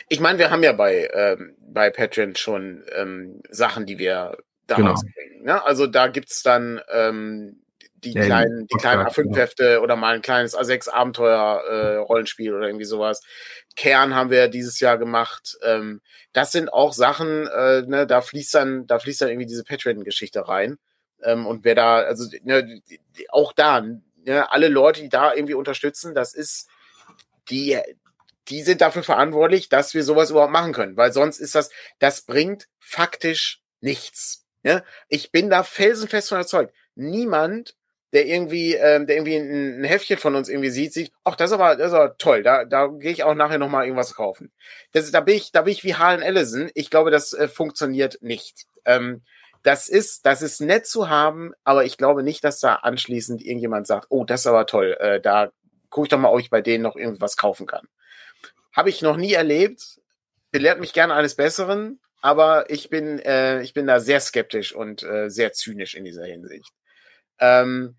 Ich meine, wir haben ja bei, ähm, bei Patreon schon ähm, Sachen, die wir da genau. rausbringen. Ne? Also da gibt's dann ähm, die ja, kleinen, die kleinen A5-Hefte ja. oder mal ein kleines A6-Abenteuer-Rollenspiel äh, oder irgendwie sowas. Kern haben wir dieses Jahr gemacht. Ähm, das sind auch Sachen, äh, ne, da fließt dann, da fließt dann irgendwie diese Patreon-Geschichte rein. Ähm, und wer da, also ne, auch da, ne, alle Leute, die da irgendwie unterstützen, das ist die, die sind dafür verantwortlich, dass wir sowas überhaupt machen können, weil sonst ist das, das bringt faktisch nichts. Ja? Ich bin da felsenfest von überzeugt. Niemand, der irgendwie, ähm, der irgendwie ein, ein Heftchen von uns irgendwie sieht, sieht, ach, das ist aber, das ist aber toll, da, da gehe ich auch nachher nochmal irgendwas kaufen. Das, da bin ich, da bin ich wie Harlan Ellison. Ich glaube, das äh, funktioniert nicht. Ähm, das ist, das ist nett zu haben, aber ich glaube nicht, dass da anschließend irgendjemand sagt, oh, das ist aber toll, äh, da gucke ich doch mal, ob ich bei denen noch irgendwas kaufen kann. Habe ich noch nie erlebt. Belehrt mich gerne eines Besseren, aber ich bin, äh, ich bin da sehr skeptisch und äh, sehr zynisch in dieser Hinsicht. Ähm,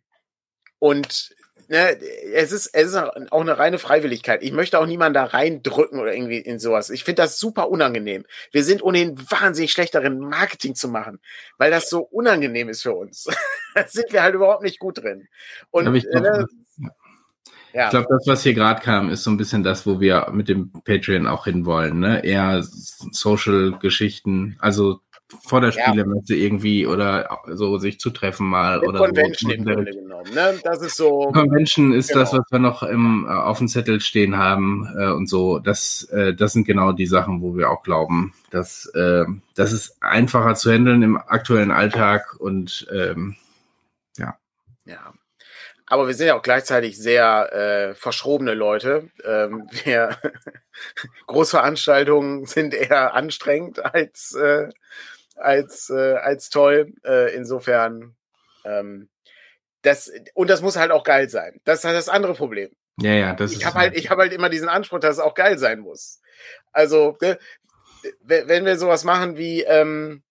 und ne, es ist, es ist auch eine reine Freiwilligkeit. Ich möchte auch niemanden da reindrücken oder irgendwie in sowas. Ich finde das super unangenehm. Wir sind ohnehin wahnsinnig schlecht darin, Marketing zu machen, weil das so unangenehm ist für uns. da sind wir halt überhaupt nicht gut drin. Und ich glaube, äh, ja. ich glaub, das, was hier gerade kam, ist so ein bisschen das, wo wir mit dem Patreon auch hinwollen. Ne? Eher Social-Geschichten, also vor der Spielemesse ja. irgendwie oder so sich zu treffen mal Mit oder Convention so. im Grunde genommen, ne? Das ist so. Convention ist genau. das, was wir noch im, äh, auf dem Zettel stehen haben äh, und so. Das, äh, das sind genau die Sachen, wo wir auch glauben, dass äh, das ist einfacher zu handeln im aktuellen Alltag und ähm, ja. Ja. Aber wir sind ja auch gleichzeitig sehr äh, verschrobene Leute. Ähm, wir Großveranstaltungen sind eher anstrengend als äh, als, äh, als toll. Äh, insofern, ähm, das, und das muss halt auch geil sein. Das ist halt das andere Problem. Ja, ja, das ich habe halt, ich habe halt immer diesen Anspruch, dass es auch geil sein muss. Also, ne, wenn wir sowas machen wie, ähm,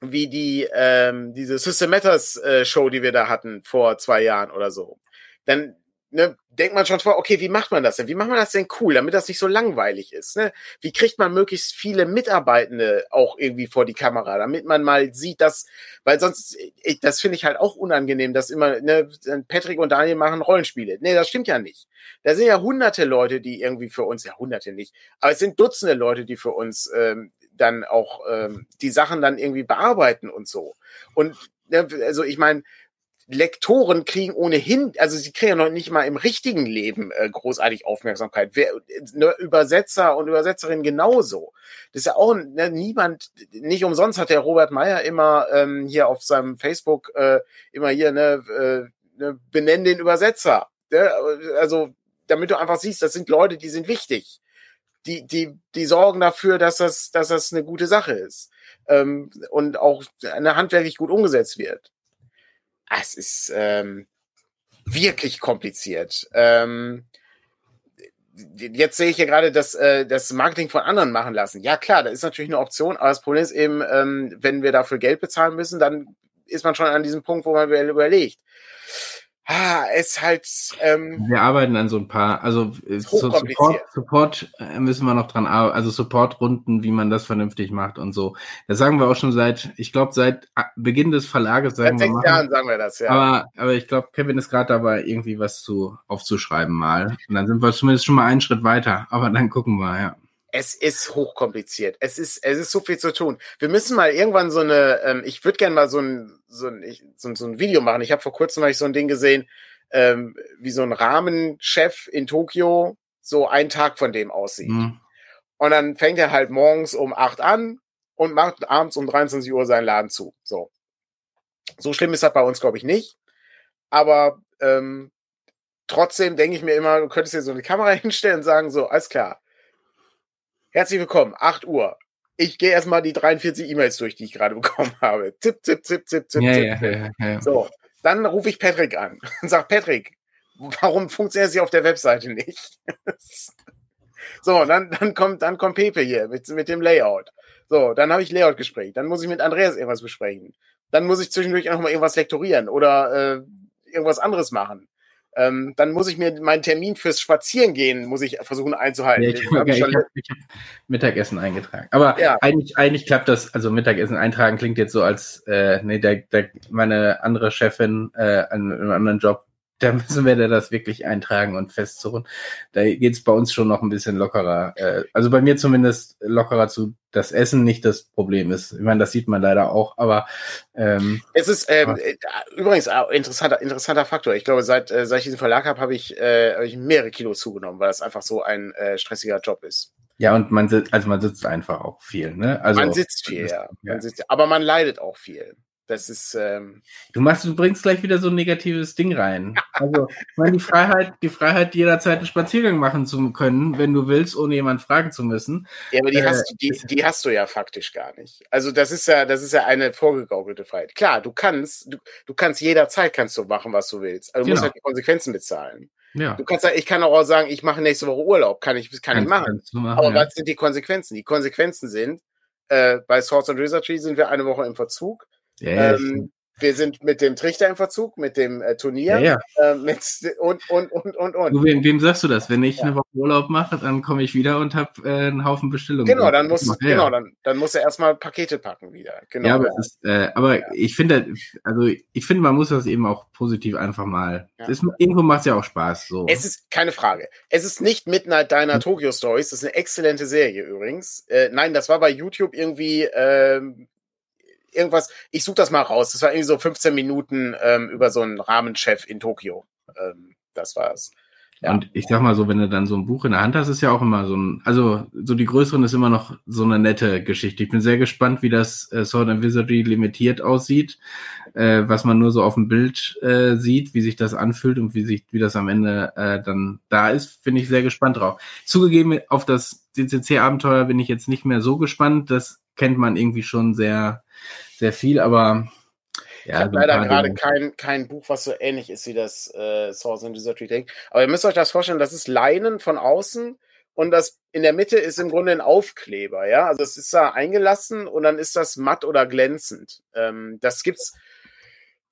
wie die, ähm, diese System Matters äh, Show, die wir da hatten vor zwei Jahren oder so, dann ne, denkt man schon vor, okay, wie macht man das denn? Wie macht man das denn cool, damit das nicht so langweilig ist? Ne? Wie kriegt man möglichst viele Mitarbeitende auch irgendwie vor die Kamera, damit man mal sieht, dass, weil sonst, ich, das finde ich halt auch unangenehm, dass immer, ne, Patrick und Daniel machen Rollenspiele. Nee, das stimmt ja nicht. Da sind ja hunderte Leute, die irgendwie für uns, ja hunderte nicht, aber es sind Dutzende Leute, die für uns ähm, dann auch ähm, die Sachen dann irgendwie bearbeiten und so. Und ne, also ich meine, Lektoren kriegen ohnehin, also sie kriegen ja noch nicht mal im richtigen Leben äh, großartig Aufmerksamkeit. Wer, ne, Übersetzer und Übersetzerinnen genauso. Das ist ja auch ne, niemand, nicht umsonst hat der Robert Meyer immer ähm, hier auf seinem Facebook äh, immer hier, ne, äh, ne, benennen den Übersetzer. Ne? Also, damit du einfach siehst, das sind Leute, die sind wichtig. Die, die, die sorgen dafür, dass das, dass das eine gute Sache ist. Ähm, und auch eine handwerklich gut umgesetzt wird. Ah, es ist ähm, wirklich kompliziert. Ähm, jetzt sehe ich hier gerade das, äh, das Marketing von anderen machen lassen. Ja, klar, das ist natürlich eine Option, aber das Problem ist eben, ähm, wenn wir dafür Geld bezahlen müssen, dann ist man schon an diesem Punkt, wo man überlegt ah, es halt. Ähm, wir arbeiten an so ein paar, also äh, so Support, Support äh, müssen wir noch dran arbeiten, also Support-Runden, wie man das vernünftig macht und so. Das sagen wir auch schon seit, ich glaube, seit äh, Beginn des Verlages sagen seit wir. Seit Jahren sagen wir das, ja. Aber, aber ich glaube, Kevin ist gerade dabei, irgendwie was zu aufzuschreiben mal. Und dann sind wir zumindest schon mal einen Schritt weiter. Aber dann gucken wir, ja es ist hochkompliziert. Es ist, es ist so viel zu tun. Wir müssen mal irgendwann so eine, ähm, ich würde gerne mal so ein, so ein, ich, so, so ein Video machen. Ich habe vor kurzem mal so ein Ding gesehen, ähm, wie so ein Rahmenchef in Tokio so ein Tag von dem aussieht. Mhm. Und dann fängt er halt morgens um acht an und macht abends um 23 Uhr seinen Laden zu. So. So schlimm ist das bei uns, glaube ich, nicht. Aber ähm, trotzdem denke ich mir immer, du könntest dir so eine Kamera hinstellen und sagen, so, alles klar, Herzlich willkommen, 8 Uhr. Ich gehe erstmal die 43 E-Mails durch, die ich gerade bekommen habe. Zip, zip, zip, zip, zip, ja, zip. Ja, ja, So, dann rufe ich Patrick an und sage, Patrick, warum funktioniert sie auf der Webseite nicht? so, dann, dann kommt, dann kommt Pepe hier mit, mit dem Layout. So, dann habe ich Layout-Gespräch. Dann muss ich mit Andreas irgendwas besprechen. Dann muss ich zwischendurch auch noch mal irgendwas lektorieren oder äh, irgendwas anderes machen ähm, dann muss ich mir meinen Termin fürs Spazierengehen muss ich versuchen einzuhalten. Ja, ich habe hab hab Mittagessen eingetragen. Aber ja. eigentlich, eigentlich klappt das, also Mittagessen eintragen klingt jetzt so als, äh, nee, der, der, meine andere Chefin äh, an einem anderen Job da müssen wir das wirklich eintragen und festzurren. Da geht's bei uns schon noch ein bisschen lockerer. Äh, also bei mir zumindest lockerer zu, das Essen nicht das Problem ist. Ich meine, das sieht man leider auch, aber ähm, es ist ähm, äh, übrigens ein interessanter, interessanter Faktor. Ich glaube, seit, äh, seit ich diesen Verlag habe, habe ich, äh, hab ich mehrere Kilo zugenommen, weil das einfach so ein äh, stressiger Job ist. Ja, und man sitzt, also man sitzt einfach auch viel, ne? Also man sitzt viel, ja. Man sitzt, aber man leidet auch viel. Das ist. Ähm du machst, du bringst gleich wieder so ein negatives Ding rein. Also, ich meine, die Freiheit, die Freiheit, jederzeit einen Spaziergang machen zu können, wenn du willst, ohne jemanden fragen zu müssen. Ja, aber die, äh, hast, du, die, die hast du ja faktisch gar nicht. Also, das ist ja, das ist ja eine vorgegaukelte Freiheit. Klar, du kannst, du, du kannst jederzeit kannst du machen, was du willst. Also, du genau. musst halt die Konsequenzen bezahlen. Ja. Du kannst, ich kann auch sagen, ich mache nächste Woche Urlaub, kann ich, kann ich machen. machen aber ja. was sind die Konsequenzen? Die Konsequenzen sind, äh, bei Swords and Wizardry sind wir eine Woche im Verzug ja, ähm, wir sind mit dem Trichter im Verzug, mit dem äh, Turnier, Ja, Äh, mit, und, und, und, und, und. Du, wem, wem sagst du das? Wenn ich Ja. eine Woche Urlaub mache, dann komme ich wieder und habe äh, einen Haufen Bestellungen. Genau, dann muss, Ja, genau, ja. dann, dann muss er erstmal Pakete packen wieder. Genau. Ja, aber, ist, äh, aber ich finde, also ich finde, man muss das eben auch positiv einfach mal. Ja. Ist, irgendwo macht es ja auch Spaß. So. Es ist keine Frage. Es ist nicht Midnight Diner Hm. Tokyo Stories. Das ist eine exzellente Serie übrigens. Äh, nein, das war bei YouTube irgendwie ähm, irgendwas. Ich suche das mal raus. Das war irgendwie so 15 Minuten ähm, über so einen Ramenchef in Tokio. Ähm, das war's. ja. Und ich sag mal so, wenn du dann so ein Buch in der Hand hast, ist ja auch immer so ein, also so die größeren ist immer noch so eine nette Geschichte. Ich bin sehr gespannt, wie das äh, Sword and Wizardry limitiert aussieht, äh, was man nur so auf dem Bild äh, sieht, wie sich das anfühlt und wie sich, wie das am Ende äh, dann da ist, bin ich sehr gespannt drauf. Zugegeben, auf das DCC-Abenteuer bin ich jetzt nicht mehr so gespannt. Das kennt man irgendwie schon sehr, sehr viel, aber Ich ja, habe so ein leider gerade kein, kein Buch, was so ähnlich ist wie das äh, Source and Wizardry Ding. Aber ihr müsst euch das vorstellen, das ist Leinen von außen und das in der Mitte ist im Grunde ein Aufkleber, ja. Also es ist da eingelassen und dann ist das matt oder glänzend. Ähm, das gibt's.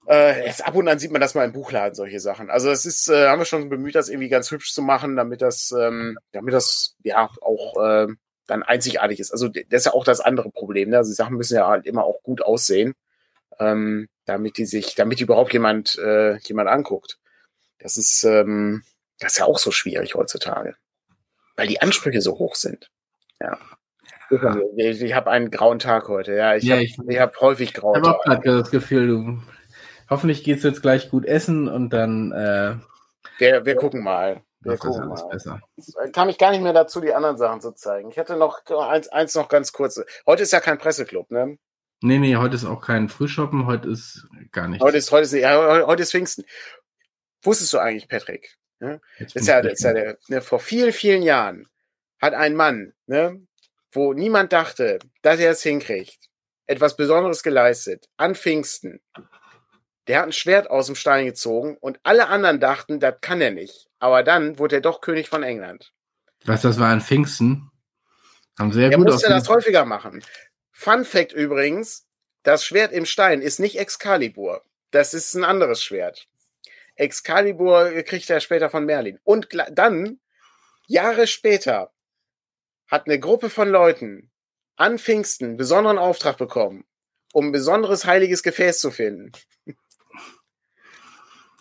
Äh, jetzt ab und an sieht man das mal im Buchladen, solche Sachen. Also es ist, äh, haben wir schon bemüht, das irgendwie ganz hübsch zu machen, damit das, ähm, damit das ja auch äh, dann einzigartig ist. Also das ist ja auch das andere Problem. Ne? Also die Sachen müssen ja halt immer auch gut aussehen ähm, damit die sich, damit die überhaupt jemand, äh, jemand anguckt. Das ist, ähm, das ist ja auch so schwierig heutzutage, weil die Ansprüche so hoch sind. Ja. Ich, ich habe einen grauen Tag heute. Ja, ich Ja, habe ich- ich hab häufig Ich graue habe auch gerade das Gefühl, du, hoffentlich geht's jetzt gleich gut essen und dann äh, Wir, wir gucken mal. Gucken alles mal. besser. Kam ich gar nicht mehr dazu, die anderen Sachen zu zeigen. Ich hätte noch eins, eins noch ganz kurz. Heute ist ja kein Presseclub, ne? Nee, nee, heute ist auch kein Frühshoppen, heute ist gar nichts. Heute ist, heute ist, ja, heute ist Pfingsten. Wusstest du eigentlich, Patrick? Ne? Ist ja, ist ja der, ne, vor vielen, vielen Jahren hat ein Mann, ne, wo niemand dachte, dass er es hinkriegt, etwas Besonderes geleistet, an Pfingsten. Der hat ein Schwert aus dem Stein gezogen und alle anderen dachten, das kann er nicht. Aber dann wurde er doch König von England. Was das war an Pfingsten? Haben sehr er gut musste das häufiger machen. Fun Fact übrigens, das Schwert im Stein ist nicht Excalibur. Das ist ein anderes Schwert. Excalibur kriegt er später von Merlin. Und dann, Jahre später, hat eine Gruppe von Leuten an Pfingsten einen besonderen Auftrag bekommen, um ein besonderes heiliges Gefäß zu finden.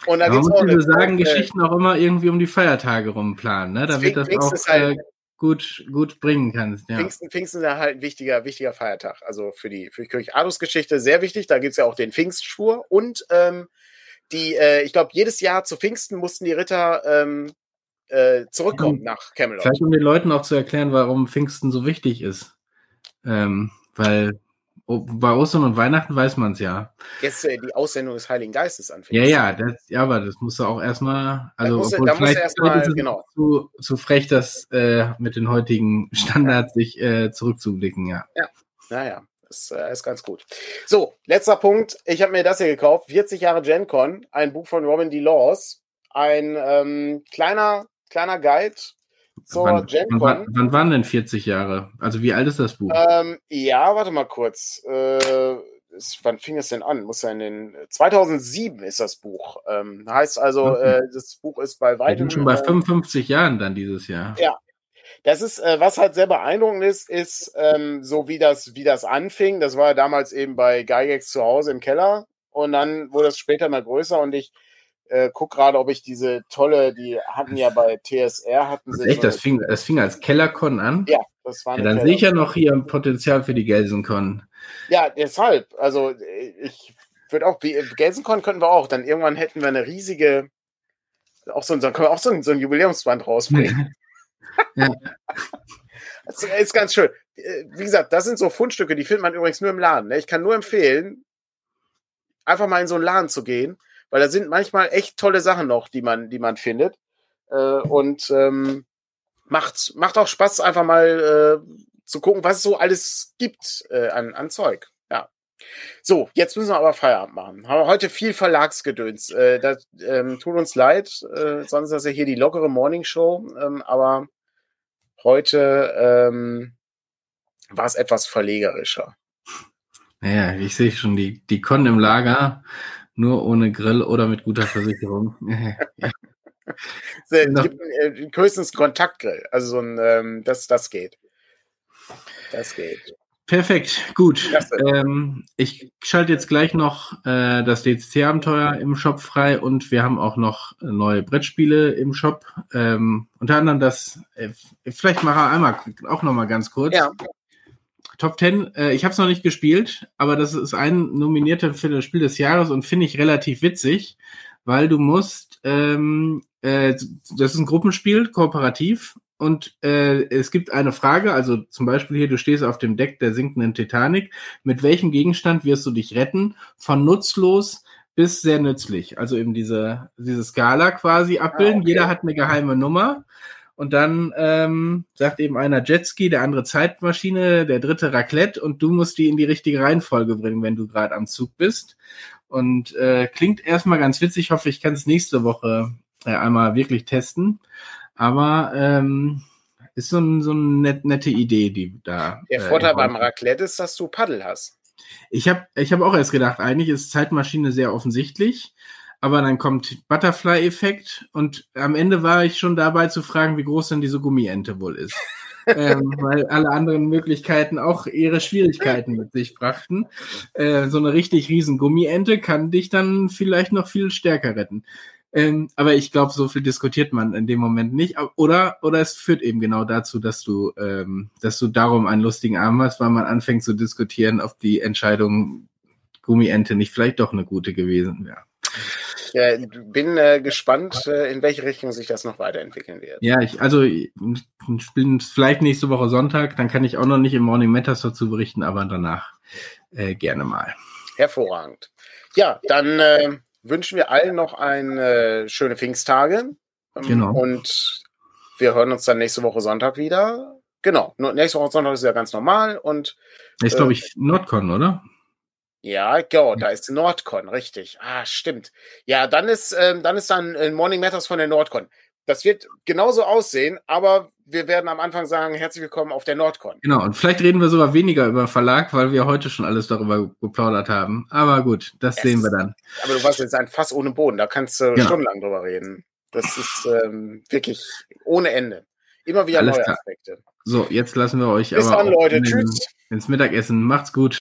Und da Man muss auch diese sagen Geschichten auch immer irgendwie um die Feiertage rumplanen, ne? Damit das auch halt- äh, gut, gut bringen kannst. Ja. Pfingsten, Pfingsten ist halt ein wichtiger, wichtiger Feiertag. Also für die, für die König Adolfs Geschichte sehr wichtig. Da gibt's ja auch den Pfingstschwur. Und ähm, die, äh, ich glaube, jedes Jahr zu Pfingsten mussten die Ritter ähm, äh, zurückkommen nach Camelot. Vielleicht um den Leuten auch zu erklären, warum Pfingsten so wichtig ist. Ähm, weil bei Ostern und Weihnachten weiß man es ja. Jetzt äh, die Aussendung des Heiligen Geistes an Ja, ja, das, ja, aber das musst du auch erstmal, also musst du- obwohl da musst du vielleicht, erst mal- vielleicht ist es genau. zu, zu frech, das äh, mit den heutigen Standards sich äh, zurückzublicken, ja. Naja, das äh, ist ganz gut. So, letzter Punkt. Ich habe mir das hier gekauft. 40 Jahre GenCon, ein Buch von Robin D. Laws. Ein ähm, kleiner, kleiner Guide zur Wann, wann, GenCon. wann, wann waren denn 40 Jahre? Also wie alt ist das Buch? Ähm, ja, warte mal kurz. Äh, es, wann fing es denn an? Muss ja in den 2007 ist das Buch. Ähm, heißt also, Okay. äh, das Buch ist bei Wir weitem sind schon bei äh, 55 Jahren dann dieses Jahr. Ja. Das ist, äh, was halt sehr beeindruckend ist, ist ähm, so wie das, wie das anfing. Das war damals eben bei Gygax zu Hause im Keller und dann wurde es später mal größer und ich äh, guck gerade, ob ich diese tolle, die hatten ja bei TSR hatten Das, sie echt, so das, fing, das fing als Kellercon an. ja, das war Ja, dann sehe ich ja noch hier ein Potenzial für die Gelsenkon. Ja, deshalb. Also äh, ich würde auch, Gelsenkon könnten wir auch. Dann irgendwann hätten wir eine riesige, auch so, ein- so können wir auch so ein, so ein Jubiläumsband rausbringen. Ja. Das ist ganz schön. Äh, Wie gesagt, das sind so Fundstücke, die findet man übrigens nur im Laden. Ne? Ich kann nur empfehlen, einfach mal in so einen Laden zu gehen, weil da sind manchmal echt tolle Sachen noch, die man, die man findet. Äh, und ähm, macht, macht auch Spaß, einfach mal äh, zu gucken, was es so alles gibt äh, an, an Zeug. Ja. So, jetzt müssen wir aber Feierabend machen. Haben wir heute viel Verlagsgedöns. Äh, das ähm, tut uns leid, äh, sonst ist das ja hier die lockere Morning Show, ähm, aber heute ähm, war es etwas verlegerischer. Naja, ich sehe schon die, die Con im Lager, nur ohne Grill oder mit guter Versicherung. Es gibt äh, höchstens Kontaktgrill. Also so ein, ähm, das, das geht. Das geht. Perfekt, gut. Ähm, ich schalte jetzt gleich noch äh, das DCC-Abenteuer im Shop frei und wir haben auch noch neue Brettspiele im Shop. Ähm, unter anderem das, äh, vielleicht mache ich einmal auch noch mal ganz kurz. Ja. Top 10, äh, ich habe es noch nicht gespielt, aber das ist ein nominierter für das Spiel des Jahres und finde ich relativ witzig, weil du musst, ähm, äh, das ist ein Gruppenspiel, kooperativ und äh, es gibt eine Frage, also zum Beispiel hier, du stehst auf dem Deck der sinkenden Titanic. Mit welchem Gegenstand wirst du dich retten? Von nutzlos bis sehr nützlich. Also eben diese, diese Skala quasi abbilden. Ah, okay. Jeder hat eine geheime Nummer. Und dann ähm, sagt eben einer Jetski, der andere Zeitmaschine, der dritte Raclette und du musst die in die richtige Reihenfolge bringen, wenn du gerade am Zug bist. Und äh, klingt erstmal ganz witzig. Ich hoffe, ich kann es nächste Woche äh, einmal wirklich testen. Aber ähm, ist so, ein, so eine net, nette Idee, die da. Der äh, Vorteil beim Raclette ist, dass du Paddel hast. Ich habe ich hab auch erst gedacht, eigentlich ist Zeitmaschine sehr offensichtlich, aber dann kommt Butterfly-Effekt und am Ende war ich schon dabei zu fragen, wie groß denn diese Gummiente wohl ist. ähm, weil alle anderen Möglichkeiten auch ihre Schwierigkeiten mit sich brachten. Äh, so eine richtig riesen Gummiente kann dich dann vielleicht noch viel stärker retten. Ähm, aber ich glaube, so viel diskutiert man in dem Moment nicht. Oder, oder es führt eben genau dazu, dass du, ähm, dass du darum einen lustigen Arm hast, weil man anfängt zu diskutieren, ob die Entscheidung Gummiente nicht vielleicht doch eine gute gewesen wäre. Ja, bin äh, gespannt, äh, in welche Richtung sich das noch weiterentwickeln wird. Ja, ich, also ich bin vielleicht nächste Woche Sonntag, dann kann ich auch noch nicht im Morning Matters dazu berichten, aber danach äh, gerne mal. Hervorragend. Ja, dann äh, wünschen wir allen noch eine schöne Pfingsttage. Ähm, genau. Und wir hören uns dann nächste Woche Sonntag wieder. Genau, nächste Woche Sonntag ist ja ganz normal und. Ist, glaube äh, ich, Nordcon, oder? Ja, genau, da ist Nordcon, richtig. Ah, stimmt. Ja, dann ist, ähm, dann ist dann äh, Morning Matters von der Nordcon. Das wird genauso aussehen, aber wir werden am Anfang sagen, herzlich willkommen auf der Nordcon. Genau, und vielleicht reden wir sogar weniger über Verlag, weil wir heute schon alles darüber geplaudert haben. Aber gut, das es sehen wir dann. Aber du warst jetzt ein Fass ohne Boden, da kannst du genau. stundenlang drüber reden. Das ist ähm, wirklich ohne Ende. Immer wieder alles neue klar. Aspekte. So, jetzt lassen wir euch Bis aber dann, Leute. Tschüss. ins Mittagessen. Macht's gut.